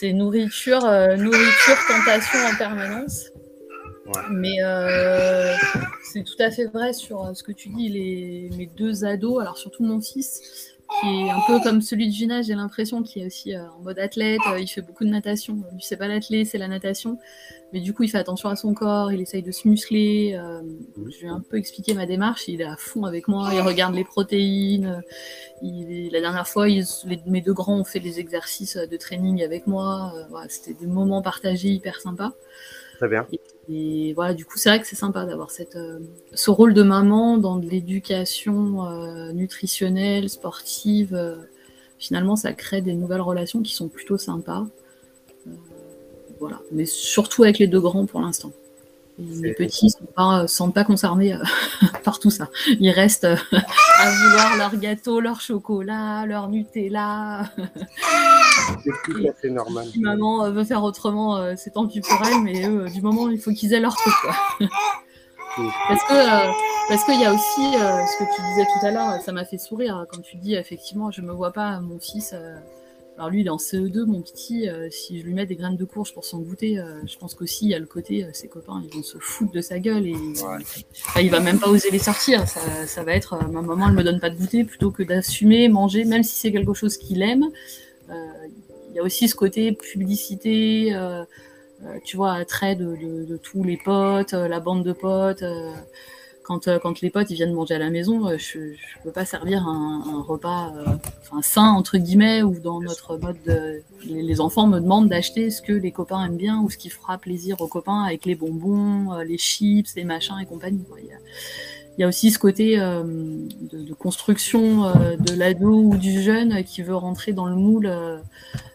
C'est nourriture, euh, nourriture, tentation en permanence. Mais euh, c'est tout à fait vrai sur ce que tu dis. Les, mes deux ados, alors surtout mon fils, qui est un peu comme celui de Gina, j'ai l'impression qu'il est aussi euh, en mode athlète, euh, il fait beaucoup de natation. Lui, c'est pas l'athlète, c'est la natation. Mais du coup, il fait attention à son corps, il essaye de se muscler. Euh, je vais un peu expliquer ma démarche. Il est à fond avec moi, il regarde les protéines. Il, la dernière fois, mes deux grands ont fait des exercices de training avec moi. Voilà, C'était des moments partagés hyper sympas. Très bien. Et voilà, du coup, c'est vrai que c'est sympa d'avoir cette, euh, ce rôle de maman dans de l'éducation euh, nutritionnelle, sportive. Euh, finalement, ça crée des nouvelles relations qui sont plutôt sympas. voilà, mais surtout avec les deux grands pour l'instant. Les petits ne sont pas, sont pas concernés par tout ça. Ils restent à vouloir leur gâteau, leur chocolat, leur Nutella. C'est tout à fait normal. Si maman euh, veut faire autrement, euh, c'est tant pis pour elle, mais eux, du moment, il faut qu'ils aient leur truc. parce que euh, parce qu'il y a aussi ce que tu disais tout à l'heure, ça m'a fait sourire quand tu dis effectivement, je me vois pas mon fils Alors lui, il est en CE2, mon petit. euh, si je lui mets des graines de courge pour son goûter, euh, je pense qu'aussi il y a le côté, euh, ses copains, ils vont se foutre de sa gueule et enfin, il va même pas oser les sortir. Ça, ça va être, ma maman, elle me donne pas de goûter, plutôt que d'assumer, manger, même si c'est quelque chose qu'il aime. Il y a aussi ce côté publicité, tu vois, attrait de, de- de tous les potes, la bande de potes. Euh, quand, quand les potes ils viennent manger à la maison, euh, je ne peux pas servir un, un repas euh, enfin, sain, entre guillemets, ou dans notre mode de... Les, les enfants me demandent d'acheter ce que les copains aiment bien ou ce qui fera plaisir aux copains avec les bonbons, les chips, les machins et compagnie. quoi. Il y a, il y a aussi ce côté euh, de, de construction euh, de l'ado ou du jeune qui veut rentrer dans le moule euh,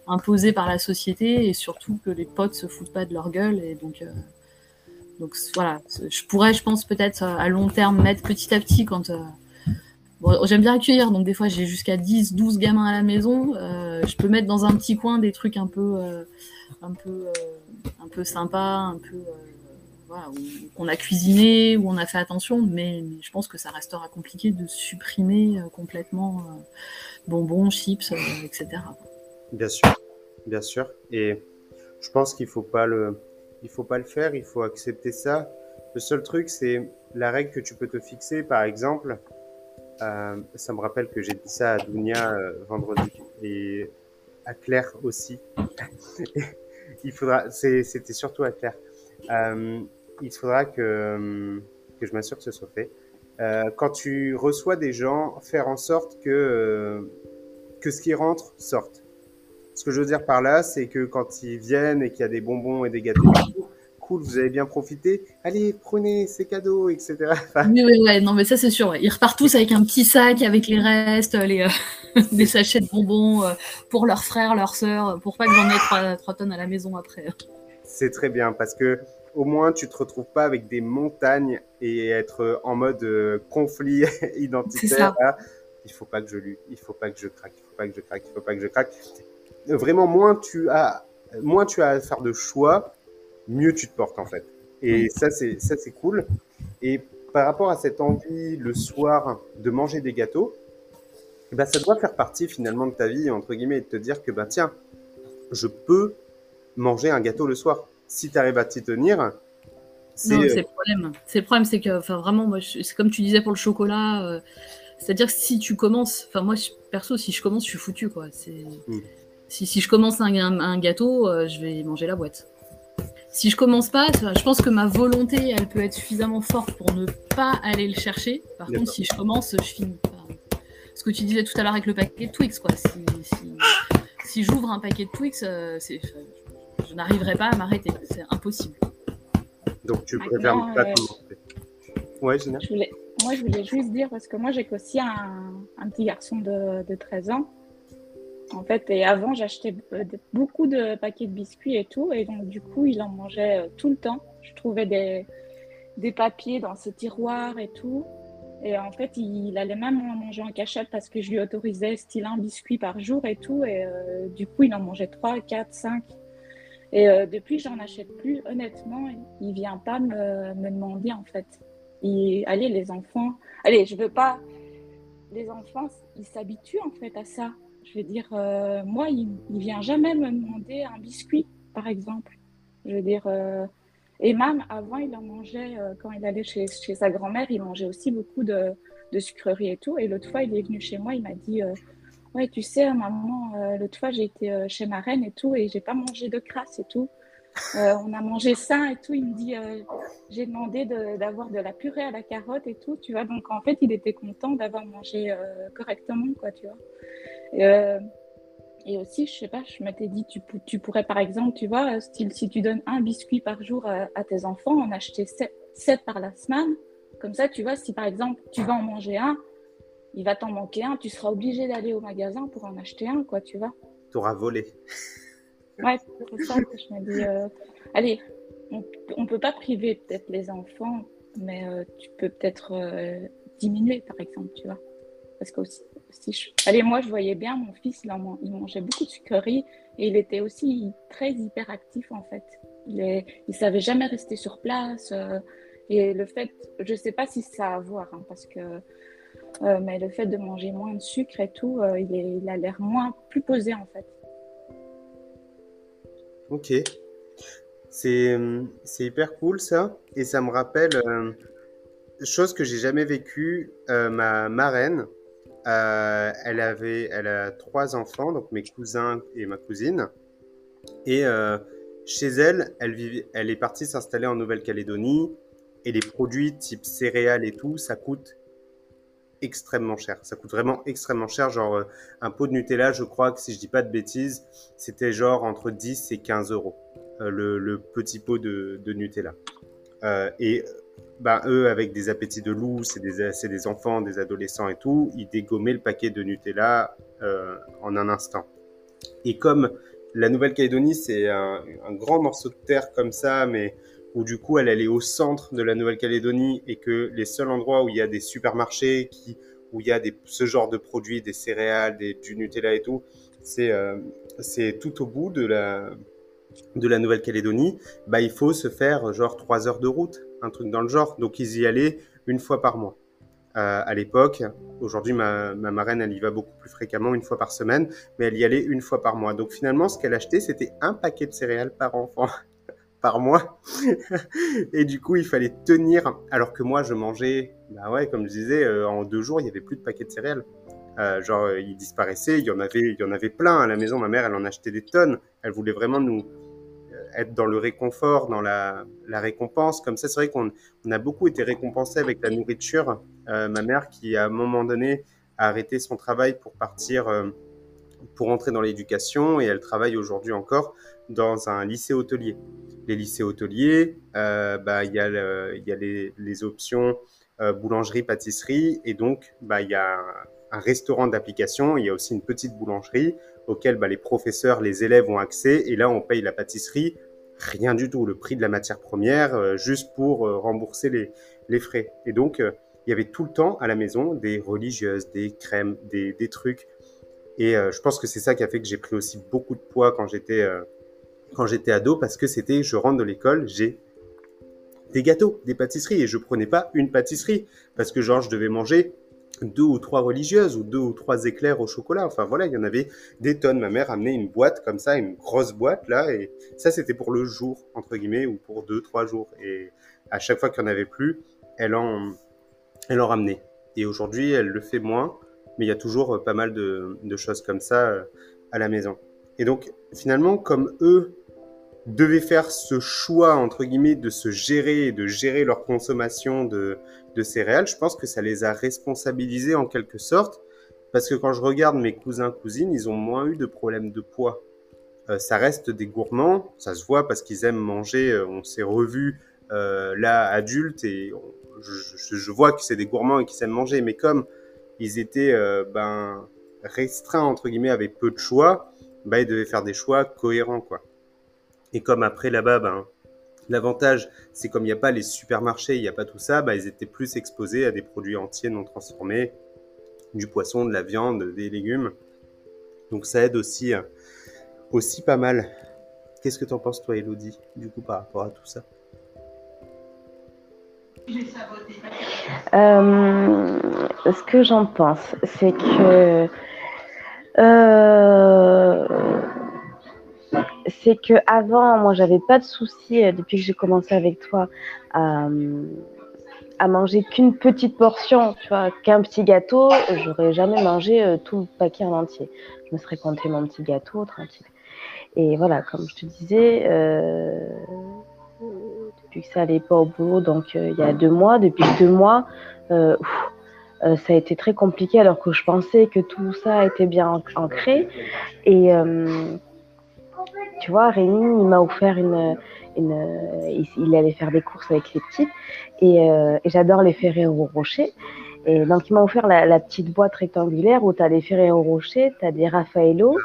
imposé par la société et surtout que les potes se foutent pas de leur gueule. Et donc, donc voilà, je pourrais, je pense, peut-être euh, à long terme mettre petit à petit quand. euh, J'aime bien accueillir, donc des fois j'ai jusqu'à 10, 12 gamins à la maison. euh, je peux mettre dans un petit coin des trucs un peu, un peu, un peu sympa, un peu. voilà, qu'on a cuisiné, où on a fait attention, mais, mais je pense que ça restera compliqué de supprimer complètement bonbons, chips, etc. Bien sûr, bien sûr. Et je pense qu'il faut pas le, il faut pas le faire, il faut accepter ça. Le seul truc, c'est la règle que tu peux te fixer, par exemple. euh, ça me rappelle que j'ai dit ça à Dounia euh, vendredi et à Claire aussi. il faudra, c'était surtout à Claire. Euh, il faudra que, je m'assure que ce soit fait. Quand tu reçois des gens, faire en sorte que, que ce qui rentre sorte. Ce que je veux dire par là, c'est que quand ils viennent et qu'il y a des bonbons et des gâteaux, cool, vous avez bien profité. Allez, prenez ces cadeaux, etc. Oui, oui, ouais, non, mais ça c'est sûr. ouais. Ils repartent tous avec un petit sac avec les restes, les, euh, des sachets de bonbons euh, pour leurs frères, leurs sœurs, pour pas que j'en ai trois, trois tonnes à la maison après. c'est très bien parce que au moins tu te retrouves pas avec des montagnes et être en mode euh, conflit identitaire. là. il faut pas que je lue, il faut pas que je craque, il faut pas que je craque, il faut pas que je craque. Vraiment, moins tu as, moins tu as à faire de choix, mieux tu te portes en fait. Et ça c'est ça c'est cool. Et par rapport à cette envie le soir de manger des gâteaux, eh ben, ça doit faire partie finalement de ta vie entre guillemets et de te dire que ben tiens, je peux manger un gâteau le soir. Si tu arrives à t'y tenir, c'est Non, euh, c'est le problème. C'est le problème, c'est que, enfin, vraiment, moi, c'est comme tu disais pour le chocolat. euh, C'est-à-dire que si tu commences, enfin, moi, perso, si je commence, je suis foutu, quoi. C'est Mm. Si, si je commence un, un- un gâteau, euh, je vais manger la boîte. Si je commence pas, je pense que ma volonté, elle peut être suffisamment forte pour ne pas aller le chercher. Par contre, si je commence, je finis. Enfin, ce que tu disais tout à l'heure avec le paquet de Twix, quoi. Si, si, si j'ouvre un paquet de Twix, euh, je, je n'arriverai pas à m'arrêter. C'est impossible. donc tu préfères pas euh, commencer. Ouais, Gina. Je voulais, moi, je voulais juste dire, parce que moi, j'ai aussi un, un petit garçon de, de 13 ans. En fait, et avant, j'achetais euh, beaucoup de paquets de biscuits et tout. Et donc, du coup, il en mangeait euh, tout le temps. Je trouvais des, papiers dans ses tiroirs et tout. Et en fait, il, allait même en manger en cachette parce que je lui autorisais style un biscuit par jour et tout. Et euh, du coup, il en mangeait 3, 4, 5. Et euh, depuis, j'en achète plus. Honnêtement, il vient pas me, demander en fait. Allez, les enfants. Allez, je veux pas. Les enfants, ils s'habituent en fait à ça. Je veux dire, euh, moi, il, il vient jamais me demander un biscuit, par exemple. Je veux dire, euh, et même avant, il en mangeait euh, quand il allait chez, chez sa grand-mère, il mangeait aussi beaucoup de, de sucreries et tout. Et l'autre fois, il est venu chez moi, il m'a dit, ouais, tu sais, maman, l'autre fois, j'ai été chez ma reine et tout, et j'ai pas mangé de crasse et tout. On a mangé sain et tout. Il me dit, j'ai demandé de- d'avoir de, la purée à la carotte et tout, tu vois. Donc, en fait, il était content d'avoir mangé correctement, quoi, tu vois. Et, euh, et aussi, je sais pas, je m'étais dit, tu, pou- tu pourrais, par exemple, tu vois, style, si tu donnes un biscuit par jour à, à tes enfants, en acheter sept, sept par la semaine. Comme ça, tu vois, si par exemple, tu vas en manger un, il va t'en manquer un, tu seras obligé d'aller au magasin pour en acheter un, quoi, tu vois. T'auras volé. Ouais, c'est ça que je me dis. euh, allez, on, on peut pas priver peut-être les enfants, mais euh, tu peux peut-être euh, diminuer, par exemple, tu vois. Parce que aussi, allez, moi, je voyais bien mon fils, il, mangeait beaucoup de sucreries et il était aussi très hyperactif en fait. Il, il savait jamais rester sur place. euh, et le fait, je sais pas si ça a à voir, hein, parce que, euh, mais le fait de manger moins de sucre et tout, euh, il, a l'air moins plus posé en fait. Ok. C'est hyper cool ça. Et ça me rappelle chose que j'ai jamais vécue. ma marraine, euh, elle avait, elle a trois enfants, donc mes cousins et ma cousine. Et euh, chez elle, elle, vivait, elle est partie s'installer en Nouvelle-Calédonie. Et les produits type céréales et tout, ça coûte extrêmement cher. Ça coûte vraiment extrêmement cher. Genre, euh, un pot de Nutella, je crois que si je dis pas de bêtises, c'était genre entre 10 et 15 euros. le, petit pot de, de Nutella. Et bah, eux, avec des appétits de loup, c'est des, des enfants, des adolescents et tout, ils dégommaient le paquet de Nutella euh, en un instant. Et comme la Nouvelle-Calédonie, c'est un, grand morceau de terre comme ça, mais où du coup elle, est au centre de la Nouvelle-Calédonie et que les seuls endroits où il y a des supermarchés qui, où il y a ce genre de produits, des céréales, des, du Nutella et tout, c'est euh, tout au bout de la, Nouvelle-Calédonie, bah, il faut se faire genre trois heures de route, un truc dans le genre. Donc ils y allaient une fois par mois. Euh, à l'époque, aujourd'hui ma, ma marraine elle y va beaucoup plus fréquemment, une fois par semaine, mais elle y allait une fois par mois. Donc finalement ce qu'elle achetait c'était un paquet de céréales par enfant par mois. et du coup il fallait tenir, alors que moi je mangeais, bah ouais comme je disais, euh, en deux jours il y avait plus de paquets de céréales. Euh, genre euh, ils disparaissaient, il y en avait, il y en avait plein à la maison. Ma mère elle en achetait des tonnes. Elle voulait vraiment nous être dans le réconfort, dans la, récompense. Comme ça, c'est vrai qu'on on a beaucoup été récompensé avec la nourriture. Euh, ma mère qui, à un moment donné, a arrêté son travail pour partir, euh, pour entrer dans l'éducation, et elle travaille aujourd'hui encore dans un lycée hôtelier. Les lycées hôteliers, euh, bah, il y a, y a les, options boulangerie, pâtisserie, et donc bah, il y a un restaurant d'application, il y a aussi une petite boulangerie auquel bah, les professeurs, les élèves ont accès, et là on paye la pâtisserie rien du tout, le prix de la matière première, euh, juste pour euh, rembourser les, frais. Et donc, euh, il y avait tout le temps à la maison des religieuses, des crèmes, des, des trucs. Et je pense que c'est ça qui a fait que j'ai pris aussi beaucoup de poids quand j'étais quand ado, parce que c'était, je rentre de l'école, j'ai des gâteaux, des pâtisseries, et je prenais pas une pâtisserie, parce que genre je devais manger deux ou trois religieuses ou deux ou trois éclairs au chocolat. Enfin voilà, il y en avait des tonnes. Ma mère amenait une boîte comme ça, une grosse boîte là, et ça c'était pour le jour entre guillemets ou pour deux trois jours. Et à chaque fois qu'il n'y en avait plus, elle en elle en ramenait. Et aujourd'hui, elle le fait moins, mais il y a toujours euh, pas mal de, de choses comme ça euh, à la maison. Et donc finalement, comme eux devaient faire ce choix entre guillemets de se gérer de gérer leur consommation de de céréales, je pense que ça les a responsabilisés en quelque sorte, parce que quand je regarde mes cousins cousines, ils ont moins eu de problèmes de poids. Euh, ça reste des gourmands, ça se voit parce qu'ils aiment manger. euh, on s'est revus euh, là adultes et je- je vois que c'est des gourmands et qu'ils aiment manger, mais comme ils étaient euh, ben restreints entre guillemets avec peu de choix, ben ils devaient faire des choix cohérents quoi. Et comme après là-bas, ben L'avantage, c'est comme il n'y a pas les supermarchés, il n'y a pas tout ça, bah, ils étaient plus exposés à des produits entiers non transformés, du poisson, de la viande, des légumes. Donc ça aide aussi, euh, aussi pas mal. Qu'est-ce que t'en penses toi, Elodie, du coup, par rapport à tout ça? Euh, ce que j'en pense, c'est que euh, c'est que avant, moi, j'avais pas de souci euh, depuis que j'ai commencé avec toi à, manger qu'une petite portion, tu vois, qu'un petit gâteau. J'aurais jamais mangé euh, tout le paquet en entier. Je me serais compté mon petit gâteau tranquille. Et voilà, comme je te disais, euh, depuis que ça allait pas au boulot, donc il y a deux mois, depuis deux mois, ça a été très compliqué alors que je pensais que tout ça était bien an- ancré. Et tu vois, Rémi, il m'a offert une, une il, allait faire des courses avec les petites et, euh, et j'adore les Ferrero Rocher. Et donc, il m'a offert la, la petite boîte rectangulaire où tu as des Ferrero Rocher, tu as des Raffaello,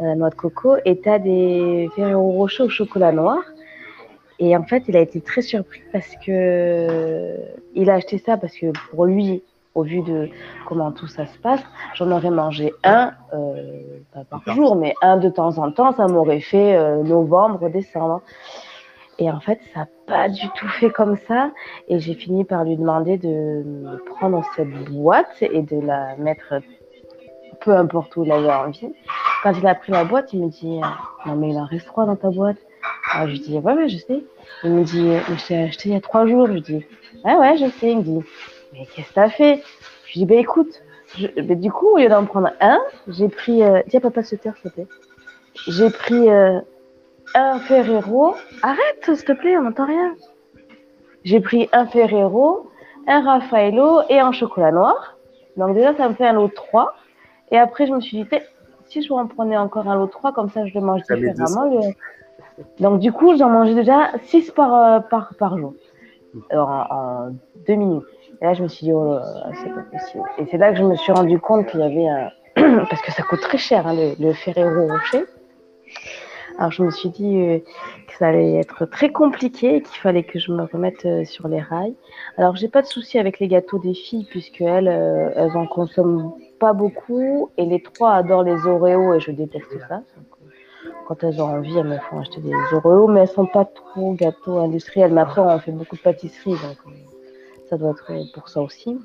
euh, noix de coco, et tu as des Ferrero Rocher au chocolat noir. Et en fait, il a été très surpris parce que il a acheté ça parce que pour lui, au vu de comment tout ça se passe, j'en aurais mangé un, euh, pas par jour, mais un de temps en temps, ça m'aurait fait euh, novembre, décembre. Et en fait, ça n'a pas du tout fait comme ça. Et j'ai fini par lui demander de prendre cette boîte et de la mettre peu importe où il avait envie. quand il a pris la boîte, il me dit Non, mais il en reste trois dans ta boîte. Alors, je lui dis Ouais, ouais, je sais. Il me dit Mais je t'ai acheté il y a trois jours. Je lui dis Ouais, ouais, je sais. Il me dit Mais qu'est-ce que t'as fait? Je lui dis Bah écoute, je... bah, du coup, au lieu d'en prendre un, j'ai pris. Euh... Tiens, papa, se taire, s'il te plaît. J'ai pris euh, un Ferrero. Arrête, s'il te plaît, on n'entend rien. J'ai pris un Ferrero, un Raffaello et un chocolat noir. Donc déjà, ça me fait un lot 3. Et après, je me suis dit, si je en prenais encore un lot 3, comme ça, je le mange différemment. Le... Donc du coup, j'en mangeais déjà 6 par, euh, par, par jour, en, en, deux minutes. Et là, je me suis dit, oh, c'est pas possible. Et c'est là que je me suis rendu compte qu'il y avait un... Parce que ça coûte très cher, hein, le, le Ferrero Rocher. Alors je me suis dit euh, que ça allait être très compliqué et qu'il fallait que je me remette euh, sur les rails. Alors j'ai pas de souci avec les gâteaux des filles puisque elles, euh, elles en consomment pas beaucoup et les trois adorent les Oreos et je déteste ça. Donc, quand elles ont envie, elles me font acheter des Oreos, mais elles sont pas trop gâteaux industriels. Mais après, on fait beaucoup de pâtisserie, donc ça doit être pour ça aussi.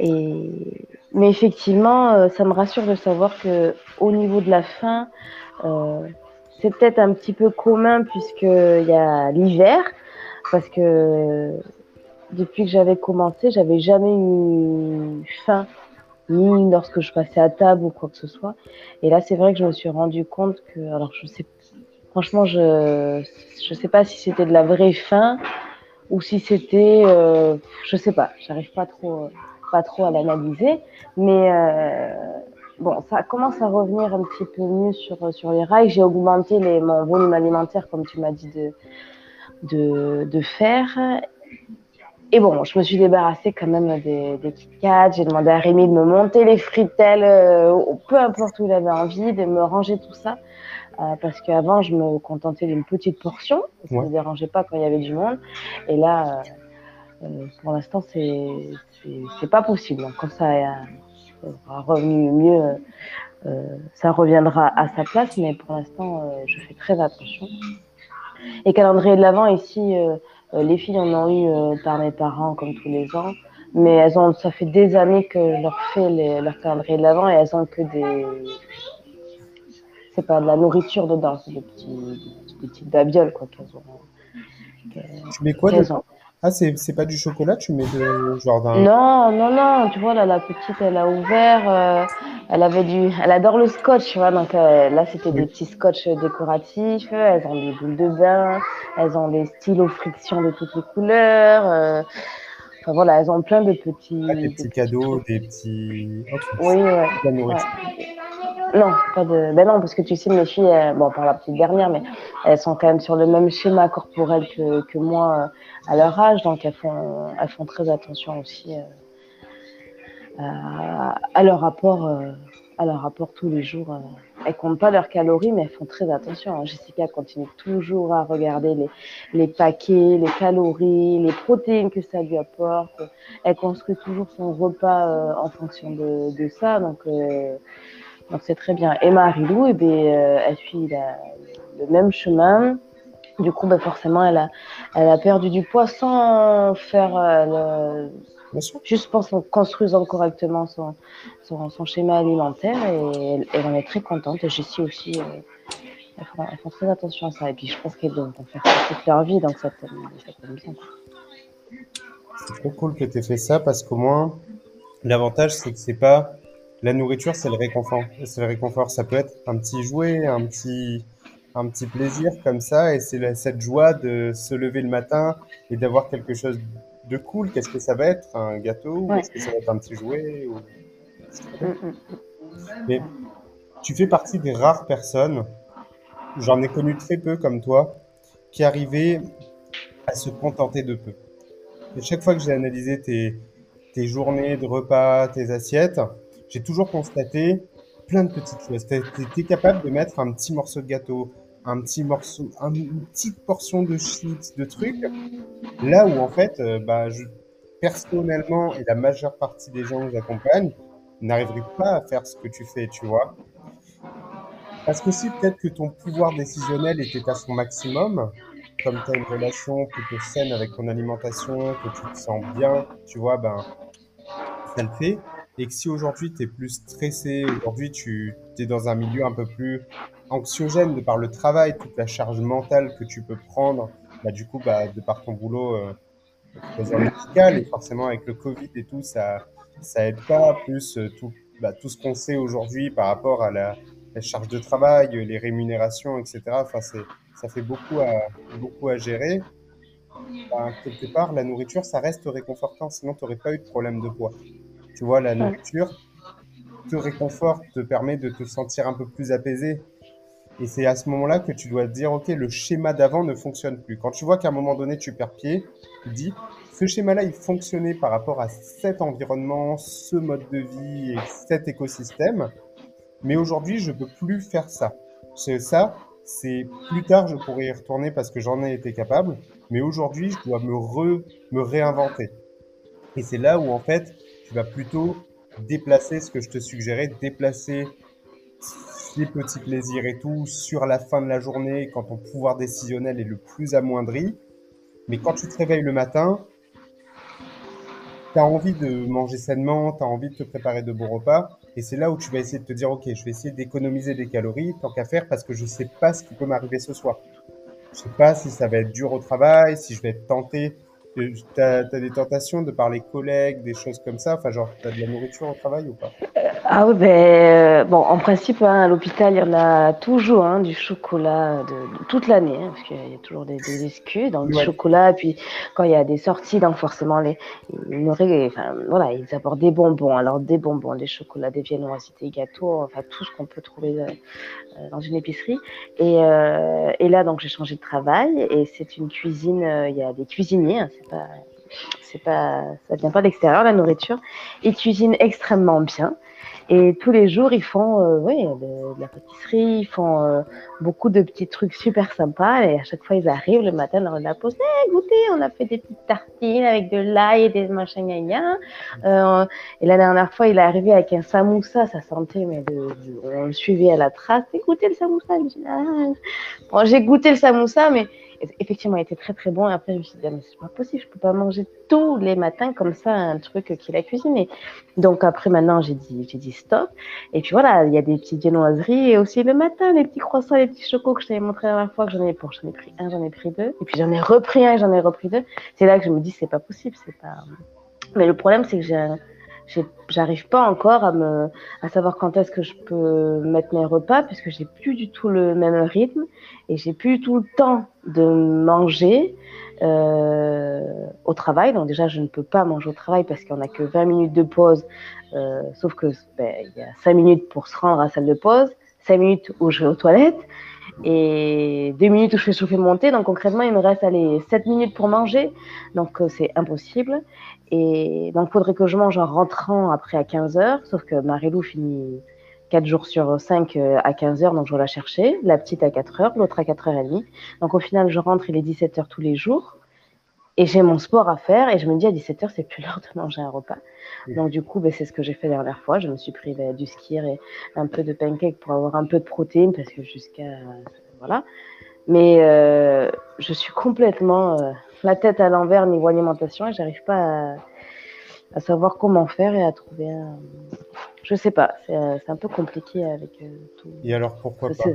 Mais effectivement, ça me rassure de savoir que au niveau de la faim, euh, c'est peut-être un petit peu commun puisqu'il y a l'hiver, parce que depuis que j'avais commencé, j'avais jamais eu faim, ni lorsque je passais à table ou quoi que ce soit. Et là, c'est vrai que je me suis rendu compte que, alors je sais, franchement, je je sais pas si c'était de la vraie faim ou si c'était, euh, je sais pas, j'arrive pas trop, pas trop à l'analyser, mais euh, bon, ça commence à revenir un petit peu mieux sur, sur les rails. J'ai augmenté mon volume alimentaire, comme tu m'as dit de, de, faire. Et bon, je me suis débarrassée quand même des, des Kit. J'ai demandé à Rémi de me monter les fritelles, euh, peu importe où il avait envie, de me ranger tout ça. Euh, parce qu'avant, je me contentais d'une petite portion. Ça ne me dérangeait pas quand il y avait du monde. Et là, euh, pour l'instant, c'est pas possible. Donc, quand ça sera revenu mieux, euh, ça reviendra à sa place, mais pour l'instant, euh, je fais très attention. Et calendrier de l'Avent, ici, euh, les filles en ont eu par mes parents, comme tous les ans, mais elles ont, ça fait des années que je leur fais les, leur calendrier de l'Avent et elles ont que des. C'est pas de la nourriture dedans, c'est des, petits, des petites babioles, quoi, qu'elles ont. Tu mets quoi dedans ah, c'est pas du chocolat, tu mets de genre d'un. Non, non, non, tu vois, là, la petite, elle a ouvert, euh, elle avait du. Elle adore le scotch, tu vois, donc euh, là, c'était oui. des petits scotch décoratifs, elles ont des boules de bain, elles ont des stylos friction de toutes les couleurs. Euh... Enfin voilà, elles ont plein de petits. Ah, des petits cadeaux, des petits. oui, ouais. ouais. Non, pas de. Ben non, parce que tu sais, mes filles, euh, bon, par la petite dernière, mais elles sont quand même sur le même schéma corporel que, que moi euh, à leur âge, donc elles font, elles font très attention aussi euh, à, leur rapport, euh, à leur rapport tous les jours. Elles comptent pas leurs calories, mais elles font très attention. Jessica continue toujours à regarder les, les paquets, les calories, les protéines que ça lui apporte. Elle construit toujours son repas en fonction de ça, donc. Donc c'est très bien. Et Marie-Lou, eh bien, euh, elle suit la, le même chemin. Du coup, ben, forcément, elle a, elle a perdu du poids sans faire euh, le, juste en construisant correctement son, son, son, schéma alimentaire. Et elle, elle en est très contente. Et Jessie aussi, elles, font, elles, font, très attention à ça. Et puis je pense qu'elles doivent faire toute leur vie. Donc ça tombe bien. C'est trop cool que tu aies fait ça parce qu'au moins, l'avantage, c'est que c'est pas la nourriture, c'est le réconfort. C'est le réconfort. Ça peut être un petit jouet, un petit, un petit plaisir comme ça, et c'est cette joie de se lever le matin et d'avoir quelque chose de cool. Qu'est-ce que ça va être? Un gâteau? Ouais. est-ce que ça va être un petit jouet? Ou... Mais tu fais partie des rares personnes, j'en ai connu très peu comme toi, qui arrivaient à se contenter de peu. Et chaque fois que j'ai analysé tes, tes journées de repas, tes assiettes, j'ai toujours constaté plein de petites choses. Tu es, capable de mettre un petit morceau de gâteau, un petit morceau, un, une petite portion de chips, de trucs. Là où en fait, euh, bah, je, personnellement et la majeure partie des gens que j'accompagne n'arriveraient pas à faire ce que tu fais, tu vois. Parce que si peut-être que ton pouvoir décisionnel était à son maximum, comme tu as une relation plutôt saine avec ton alimentation, que tu te sens bien, tu vois, ben, ça le fait. Et que si aujourd'hui tu es plus stressé, aujourd'hui tu es dans un milieu un peu plus anxiogène de par le travail, toute la charge mentale que tu peux prendre, bah, du coup, bah, de par ton boulot euh, médical, et forcément avec le Covid et tout, ça, ça aide pas, plus euh, tout, bah, tout ce qu'on sait aujourd'hui par rapport à la, charge de travail, les rémunérations, etc. Enfin, ça fait beaucoup à, beaucoup à gérer. Bah, quelque part, la nourriture, ça reste réconfortant, sinon tu n'aurais pas eu de problème de poids. Tu vois, la nourriture te réconforte, te permet de te sentir un peu plus apaisé. Et c'est à ce moment-là que tu dois te dire, OK, le schéma d'avant ne fonctionne plus. Quand tu vois qu'à un moment donné, tu perds pied, tu dis, ce schéma-là, il fonctionnait par rapport à cet environnement, ce mode de vie et cet écosystème. Mais aujourd'hui, je ne peux plus faire ça. C'est ça, c'est plus tard, je pourrais y retourner parce que j'en ai été capable. Mais aujourd'hui, je dois me, re, me réinventer. Et c'est là où, en fait, tu vas plutôt déplacer ce que je te suggérais, déplacer les petits plaisirs et tout sur la fin de la journée quand ton pouvoir décisionnel est le plus amoindri. Mais quand tu te réveilles le matin, tu as envie de manger sainement, tu as envie de te préparer de bons repas. Et c'est là où tu vas essayer de te dire, OK, je vais essayer d'économiser des calories tant qu'à faire parce que je sais pas ce qui peut m'arriver ce soir. Je sais pas si ça va être dur au travail, si je vais être tenté tu as, des tentations de parler collègues, des choses comme ça Enfin, genre, tu as de la nourriture au travail ou pas? Ah oui, ben, euh, bon, en principe, hein, à l'hôpital, il y en a toujours hein, du chocolat de, toute l'année, hein, parce qu'il y a toujours des, des excuses dans le chocolat. Et puis, quand il y a des sorties, donc forcément, les, ils, enfin, voilà, ils apportent des bonbons. Alors, des bonbons, des chocolats, des viennoiseries, des gâteaux, enfin, tout ce qu'on peut trouver euh, euh, dans une épicerie. Et, et là, donc, j'ai changé de travail et c'est une cuisine, il y a des cuisiniers, c'est pas, c'est pas, ça vient pas d'extérieur la nourriture. Ils cuisinent extrêmement bien. Et tous les jours, ils font euh, oui, de, la pâtisserie, ils font euh, beaucoup de petits trucs super sympas. Et à chaque fois, ils arrivent le matin dans la pause. Hey, goûtez, on a fait des petites tartines avec de l'ail et des machins euh, Et la dernière fois, il est arrivé avec un samoussa. Ça sentait, mais on le suivait à la trace. Écoutez le samoussa. Ah. Bon, j'ai goûté le samoussa, mais effectivement, il était très très bon. Et après, je me suis dit, ah, mais c'est pas possible, je peux pas manger tous les matins comme ça un truc qu'il a cuisiné. Donc après, maintenant, j'ai dit, j'ai dit stop. Et puis voilà, il y a des petites viennoiseries et aussi le matin, les petits croissants, les petits chocos que je t'avais montré la dernière fois que j'en ai, pour, j'en ai pris un, j'en ai pris deux. Et puis j'en ai repris un, j'en ai repris deux. C'est là que je me dis, c'est pas possible, c'est pas. Mais le problème, c'est que j'ai j'arrive pas encore à me à savoir quand est-ce que je peux mettre mes repas puisque j'ai plus du tout le même rythme et j'ai plus tout le temps de manger euh, au travail donc déjà je ne peux pas manger au travail parce qu'on a que 20 minutes de pause euh, sauf que ben, il y a 5 minutes pour se rendre à la salle de pause 5 minutes où je vais aux toilettes et 2 minutes où je fais chauffer mon thé. Donc concrètement, il me reste allez, 7 minutes pour manger. Donc euh, c'est impossible. Et donc, il faudrait que je mange en rentrant après à 15 heures. Sauf que Marilou finit 4 jours sur 5 euh, à 15 heures, donc je vais la chercher. La petite à 4 heures, l'autre à 4 heures et demie. Donc, au final, je rentre, il est 17 heures tous les jours. Et j'ai mon sport à faire. Et je me dis, à 17 heures, c'est plus l'heure de manger un repas. Donc, du coup, ben, c'est ce que j'ai fait la dernière fois. Je me suis pris ben, du skier et un peu de pancake pour avoir un peu de protéines parce que jusqu'à. Voilà. Mais euh, je suis complètement. Euh, la tête à l'envers niveau alimentation et j'arrive pas à, savoir comment faire et à trouver un... Je sais pas, c'est un peu compliqué avec euh, tout. Et alors pourquoi pas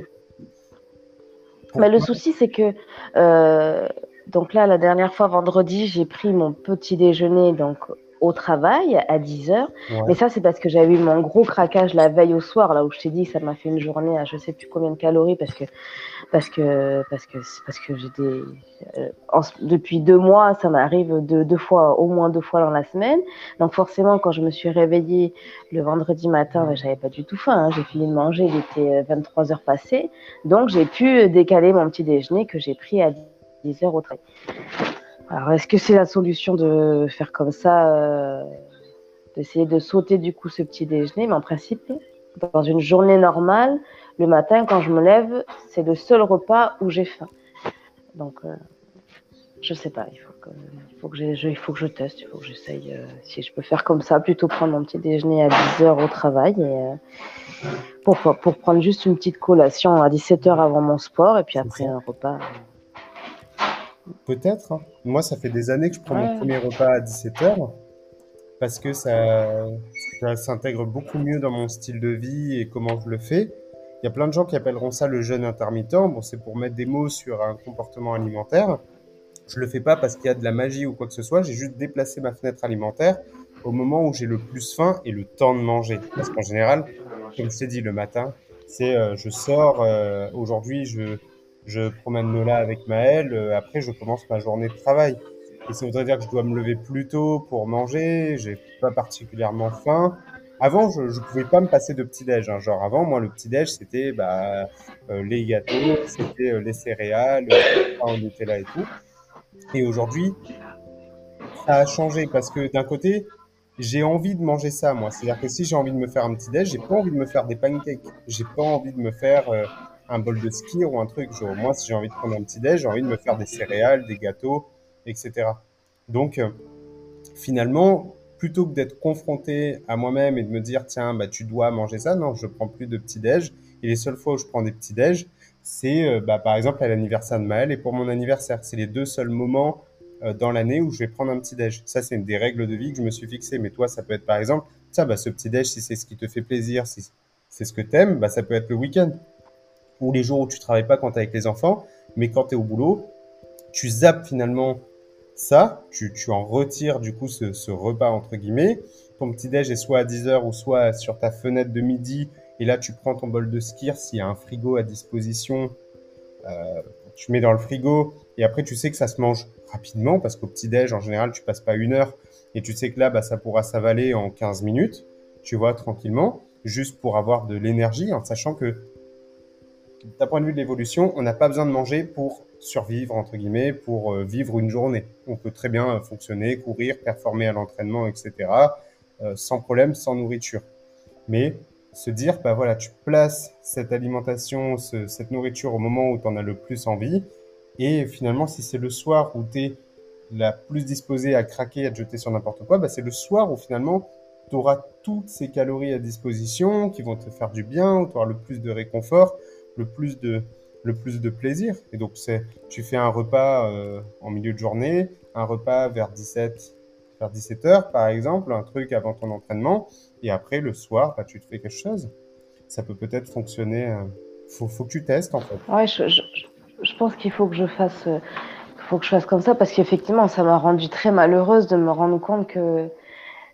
Mais le souci c'est que euh, donc là la dernière fois vendredi j'ai pris mon petit déjeuner donc au travail à 10 heures. Mais ça, c'est parce que j'avais eu mon gros craquage la veille au soir, là où je t'ai dit, ça m'a fait une journée à je sais plus combien de calories parce que, parce que, parce que, parce que j'étais, euh, depuis deux mois, ça m'arrive deux, deux fois, au moins deux fois dans la semaine. Donc forcément, quand je me suis réveillée le vendredi matin, ben, j'avais pas du tout faim. Hein. J'ai fini de manger, il était 23 euh, heures passées. Donc j'ai pu décaler mon petit déjeuner que j'ai pris à 10 heures au travail. Alors, est-ce que c'est la solution de faire comme ça, euh, d'essayer de sauter du coup ce petit déjeuner? Mais en principe, dans une journée normale, le matin, quand je me lève, c'est le seul repas où j'ai faim. Donc, euh, je sais pas, il faut que, il faut que, je, il faut que je teste, il faut que j'essaye euh, si je peux faire comme ça, plutôt prendre mon petit déjeuner à 10 heures au travail et pour, pour prendre juste une petite collation à 17 heures avant mon sport et puis après un repas. Peut-être. Hein. Moi, ça fait des années que je prends mon premier repas à 17h parce que ça, ça s'intègre beaucoup mieux dans mon style de vie et comment je le fais. Il y a plein de gens qui appelleront ça le jeûne intermittent. Bon, c'est pour mettre des mots sur un comportement alimentaire. Je le fais pas parce qu'il y a de la magie ou quoi que ce soit. J'ai juste déplacé ma fenêtre alimentaire au moment où j'ai le plus faim et le temps de manger. Parce qu'en général, comme je t'ai dit le matin, c'est euh, je sors. euh, Aujourd'hui, je, je promène Nola avec Maëlle. euh, après, je commence ma journée de travail. Et ça voudrait dire que je dois me lever plus tôt pour manger. J'ai pas particulièrement faim. Avant, je, je pouvais pas me passer de petit déj. Hein. Genre avant, moi, le petit déj, c'était bah, euh, les gâteaux, c'était euh, les céréales, euh, le pain au Nutella et tout. Et aujourd'hui, ça a changé parce que d'un côté, j'ai envie de manger ça, moi. C'est-à-dire que si j'ai envie de me faire un petit déj, j'ai pas envie de me faire des pancakes. J'ai pas envie de me faire euh, un bol de ski ou un truc. Genre, moi, si j'ai envie de prendre un petit déj, j'ai envie de me faire des céréales, des gâteaux, etc. Donc, euh, finalement, plutôt que d'être confronté à moi-même et de me dire, tiens, bah, tu dois manger ça, non, je prends plus de petit déj. Et les seules fois où je prends des petits déj, c'est, euh, bah, par exemple, à l'anniversaire de Maël et pour mon anniversaire. C'est les deux seuls moments euh, dans l'année où je vais prendre un petit déj. Ça, c'est des règles de vie que je me suis fixé. Mais toi, ça peut être par exemple, tiens, bah, ce petit déj, si c'est ce qui te fait plaisir, si c'est ce que t'aimes, bah, ça peut être le week-end. Ou les jours où tu travailles pas quand t'es avec les enfants, mais quand t'es au boulot, tu zappes finalement ça, tu, tu en retires du coup ce, ce repas entre guillemets. Ton petit déj est soit à 10h ou soit sur ta fenêtre de midi. Et là, tu prends ton bol de skir s'il y a un frigo à disposition. Euh, tu mets dans le frigo et après tu sais que ça se mange rapidement parce qu'au petit déj en général tu passes pas une heure et tu sais que là bah, ça pourra s'avaler en 15 minutes tu vois tranquillement juste pour avoir de l'énergie en sachant que d'un point de vue de l'évolution on n'a pas besoin de manger pour survivre entre guillemets pour euh, vivre une journée on peut très bien fonctionner courir performer à l'entraînement etc euh, sans problème sans nourriture mais se dire, bah voilà, tu places cette alimentation, ce- cette nourriture au moment où tu en as le plus envie. Et finalement, si c'est le soir où tu es la plus disposée à craquer, à te jeter sur n'importe quoi, bah c'est le soir où finalement tu auras toutes ces calories à disposition qui vont te faire du bien, où tu auras le plus de réconfort, le plus de, le plus de plaisir. Et donc, c'est, tu fais un repas euh, en milieu de journée, un repas vers 17, vers 17 heures, par exemple, un truc avant ton entraînement. Et après, le soir, bah, tu te fais quelque chose. Ça peut peut-être fonctionner. euh, faut, faut que tu testes, en fait. Ouais, je, je, pense qu'il faut que je fasse, faut que je fasse comme ça parce qu'effectivement, ça m'a rendu très malheureuse de me rendre compte que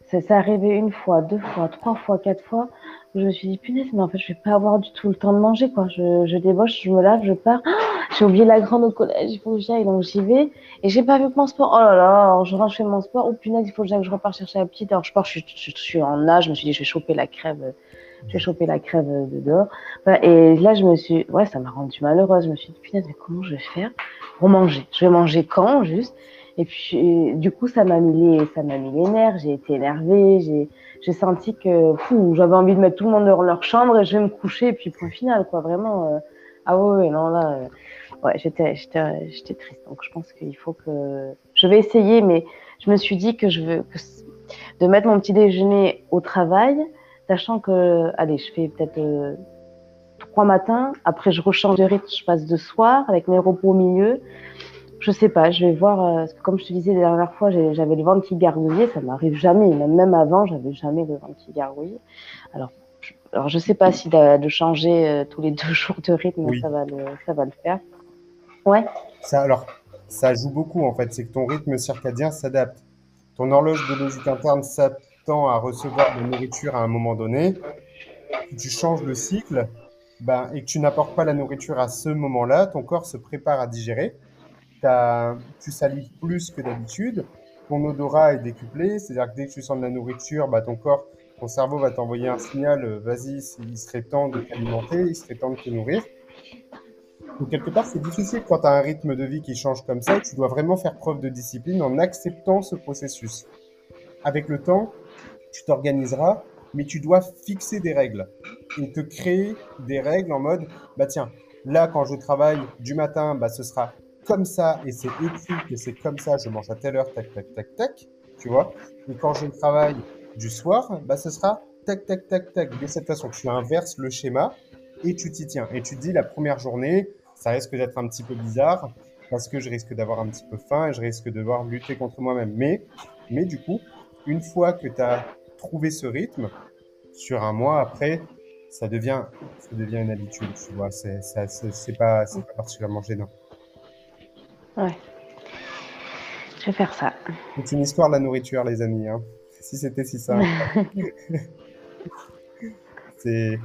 ça s'est arrivé une fois, deux fois, trois fois, quatre fois. Je me suis dit, punaise, mais en fait, je vais pas avoir du tout le temps de manger, quoi. Je, je débauche, je me lave, je pars. Ah, j'ai oublié la grande au collège, il faut que j'y aille, donc j'y vais. Et j'ai pas vu mon sport. Oh là là, je je fais mon sport. Oh punaise, il faut que j'aille, que je repars chercher la petite. Alors je pars, je, suis- je, je suis en nage, je me suis dit, je vais choper la crève, je vais choper la crève de dehors. Et là, je me suis, ouais, ça m'a rendue malheureuse. Je me suis dit, punaise, mais comment je vais faire pour manger? Je vais manger quand, juste? Et puis, du coup, ça m'a mis les, ça m'a mis les nerfs. J'ai été énervée. J'ai, j'ai senti que, j'avais envie de mettre tout le monde dans leur chambre et je vais me coucher. Et puis, point final, quoi, vraiment. euh, ah ouais, non, là, euh, ouais, j'étais, j'étais, j'étais triste. Donc, je pense qu'il faut que, je vais essayer, mais je me suis dit que je veux, que, de mettre mon petit déjeuner au travail, sachant que, allez, je fais peut-être euh, trois matins. Après, je rechange de rythme, je passe de soir avec mes repos au milieu. Je sais pas, je vais voir. euh, parce que comme je te disais la dernière fois, j'avais le ventre qui gargouillait. Ça m'arrive jamais. Même, même avant, j'avais jamais le ventre qui gargouillait. Alors, je, alors je sais pas si de, de changer euh, tous les deux jours de rythme, Oui. ça va le, ça va le faire. Ouais. Ça, alors, ça joue beaucoup, en fait. C'est que ton rythme circadien s'adapte. Ton horloge biologique interne s'attend à recevoir de nourriture à un moment donné. Si tu changes le cycle ben, et que tu n'apportes pas la nourriture à ce moment-là, ton corps se prépare à digérer. Tu salives plus que d'habitude. Ton odorat est décuplé, c'est-à-dire que dès que tu sens de la nourriture, bah, ton corps, ton cerveau va t'envoyer un signal, euh, vas-y, il serait temps de t'alimenter, il serait temps de te nourrir. Donc, quelque part, c'est difficile quand tu as un rythme de vie qui change comme ça. Tu dois vraiment faire preuve de discipline en acceptant ce processus. Avec le temps, tu t'organiseras, mais tu dois fixer des règles et te créer des règles en mode, bah tiens, là, quand je travaille du matin, bah ce sera comme ça et c'est écrit que c'est comme ça, je mange à telle heure, tac, tac, tac, tac, tu vois. Et quand je travaille du soir, bah ce sera tac, tac, tac, tac. De cette façon, tu inverses le schéma et tu t'y tiens. Et tu te dis, la première journée, ça risque d'être un petit peu bizarre parce que je risque d'avoir un petit peu faim et je risque de devoir lutter contre moi-même. Mais, mais du coup, une fois que tu as trouver ce rythme, sur un mois après, ça devient, ça devient une habitude, tu vois. C'est, pas, pas particulièrement gênant. Ouais. Je vais faire ça. C'est une histoire de la nourriture, les amis. Hein. Si c'était si simple. c'est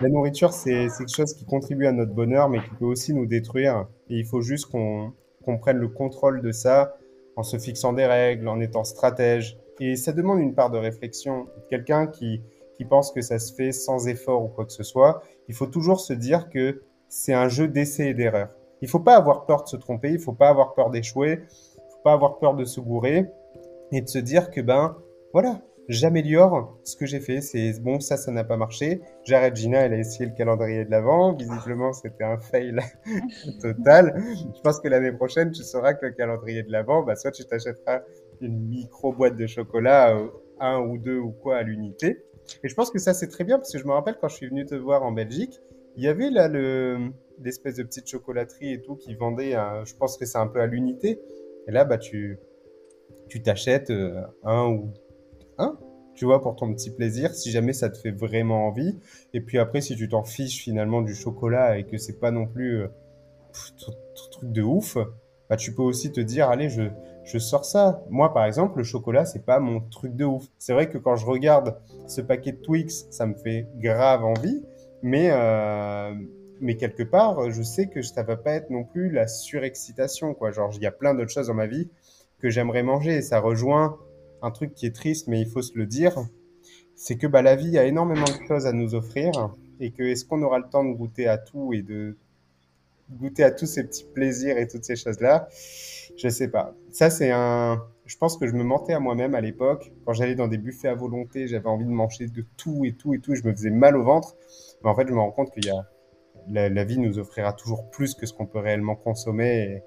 la nourriture, c'est quelque chose qui contribue à notre bonheur, mais qui peut aussi nous détruire. Et il faut juste qu'on prenne le contrôle de ça en se fixant des règles, en étant stratège. Et ça demande une part de réflexion. Quelqu'un qui, qui pense que ça se fait sans effort ou quoi que ce soit, il faut toujours se dire que c'est un jeu d'essai et d'erreur. Il faut pas avoir peur de se tromper, il faut pas avoir peur d'échouer, il faut pas avoir peur de se gourer et de se dire que ben voilà, j'améliore ce que j'ai fait. C'est bon, ça, ça n'a pas marché. J'arrête Gina, elle a essayé le calendrier de l'avant. Visiblement, c'était un fail total. Je pense que l'année prochaine, tu sauras que le calendrier de l'avant, bah, soit tu t'achèteras une micro boîte de chocolat, euh, un ou deux ou quoi à l'unité. Et je pense que ça, c'est très bien parce que je me rappelle quand je suis venu te voir en Belgique, il y avait là le, l'espèce de petite chocolaterie et tout qui vendait, je pense que c'est un peu à l'unité. Et là, bah, tu, tu t'achètes euh, un ou un, tu vois, pour ton petit plaisir, si jamais ça te fait vraiment envie. Et puis après, si tu t'en fiches finalement du chocolat et que c'est pas non plus euh, truc de ouf, bah, tu peux aussi te dire, allez, je, je sors ça. Moi, par exemple, le chocolat, c'est pas mon truc de ouf. C'est vrai que quand je regarde ce paquet de Twix, ça me fait grave envie, mais, euh, mais quelque part, je sais que ça va pas être non plus la surexcitation, quoi. Genre, il y a plein d'autres choses dans ma vie que j'aimerais manger et ça rejoint un truc qui est triste, mais il faut se le dire. C'est que bah, la vie a énormément de choses à nous offrir et que est-ce qu'on aura le temps de goûter à tout et de goûter à tous ces petits plaisirs et toutes ces choses-là? Je sais pas. Ça, c'est un. Je pense que je me mentais à moi-même à l'époque. Quand j'allais dans des buffets à volonté, j'avais envie de manger de tout et tout et tout. je me faisais mal au ventre. Mais en fait, je me rends compte qu'il y a. La, vie nous offrira toujours plus que ce qu'on peut réellement consommer.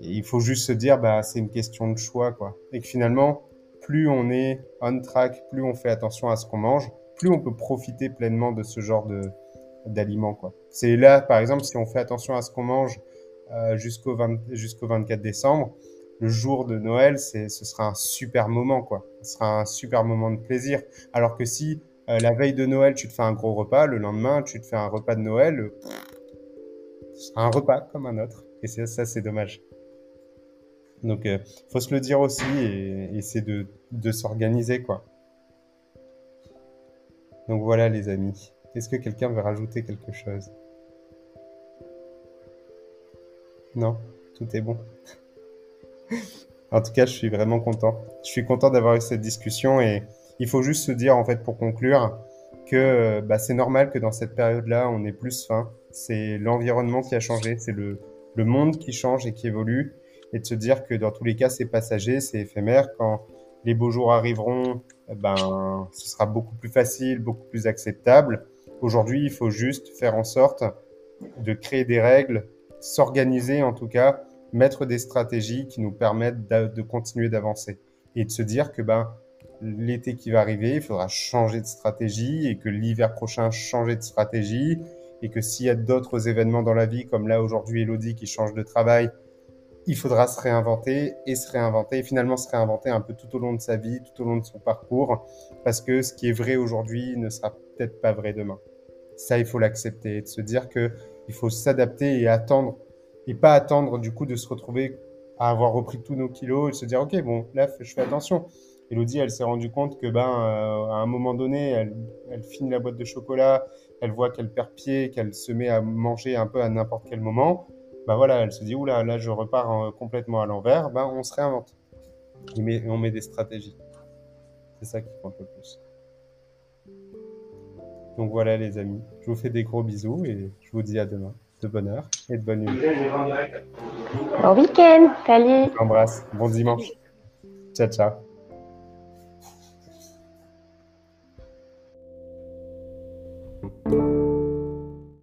Il faut juste se dire, bah, c'est une question de choix, quoi. Et que finalement, plus on est on track, plus on fait attention à ce qu'on mange, plus on peut profiter pleinement de ce genre de d'aliments quoi. C'est là par exemple si on fait attention à ce qu'on mange euh, jusqu'au jusqu'au 24 décembre, le jour de Noël, c'est ce sera un super moment quoi. Ce sera un super moment de plaisir alors que si euh, la veille de Noël, tu te fais un gros repas, le lendemain, tu te fais un repas de Noël, un repas comme un autre et ça, ça c'est dommage. Donc, euh, faut se le dire aussi et essayer de, de s'organiser, quoi. Donc voilà, les amis. Est-ce que quelqu'un veut rajouter quelque chose? Non? Tout est bon? en tout cas, je suis vraiment content. Je suis content d'avoir eu cette discussion et il faut juste se dire, en fait, pour conclure, que bah, c'est normal que dans cette période-là, on ait plus faim. C'est l'environnement qui a changé, c'est le, le monde qui change et qui évolue et de se dire que dans tous les cas, c'est passager, c'est éphémère. Quand les beaux jours arriveront, eh ben, ce sera beaucoup plus facile, beaucoup plus acceptable. Aujourd'hui, il faut juste faire en sorte de créer des règles, s'organiser en tout cas, mettre des stratégies qui nous permettent de continuer d'avancer et de se dire que ben l'été qui va arriver, il faudra changer de stratégie et que l'hiver prochain changer de stratégie et que s'il y a d'autres événements dans la vie comme là aujourd'hui Elodie qui change de travail, il faudra se réinventer et se réinventer et finalement se réinventer un peu tout au long de sa vie, tout au long de son parcours, parce que ce qui est vrai aujourd'hui ne sera peut-être pas vrai demain. Ça, il faut l'accepter, de se dire que il faut s'adapter et attendre, et pas attendre du coup de se retrouver à avoir repris tous nos kilos et se dire ok bon là je fais attention. Elodie, elle s'est rendue compte que ben euh, à un moment donné, elle, elle finit la boîte de chocolat, elle voit qu'elle perd pied, qu'elle se met à manger un peu à n'importe quel moment bah voilà, elle se dit, oula, là, je repars complètement à l'envers, ben on se réinvente. Et on met des stratégies. C'est ça qui compte le plus. Donc voilà, les amis. Je vous fais des gros bisous et je vous dis à demain. De bonne heure et de bonne nuit. Bon week-end. Salut. Je embrasse. Bon dimanche. Ciao, ciao.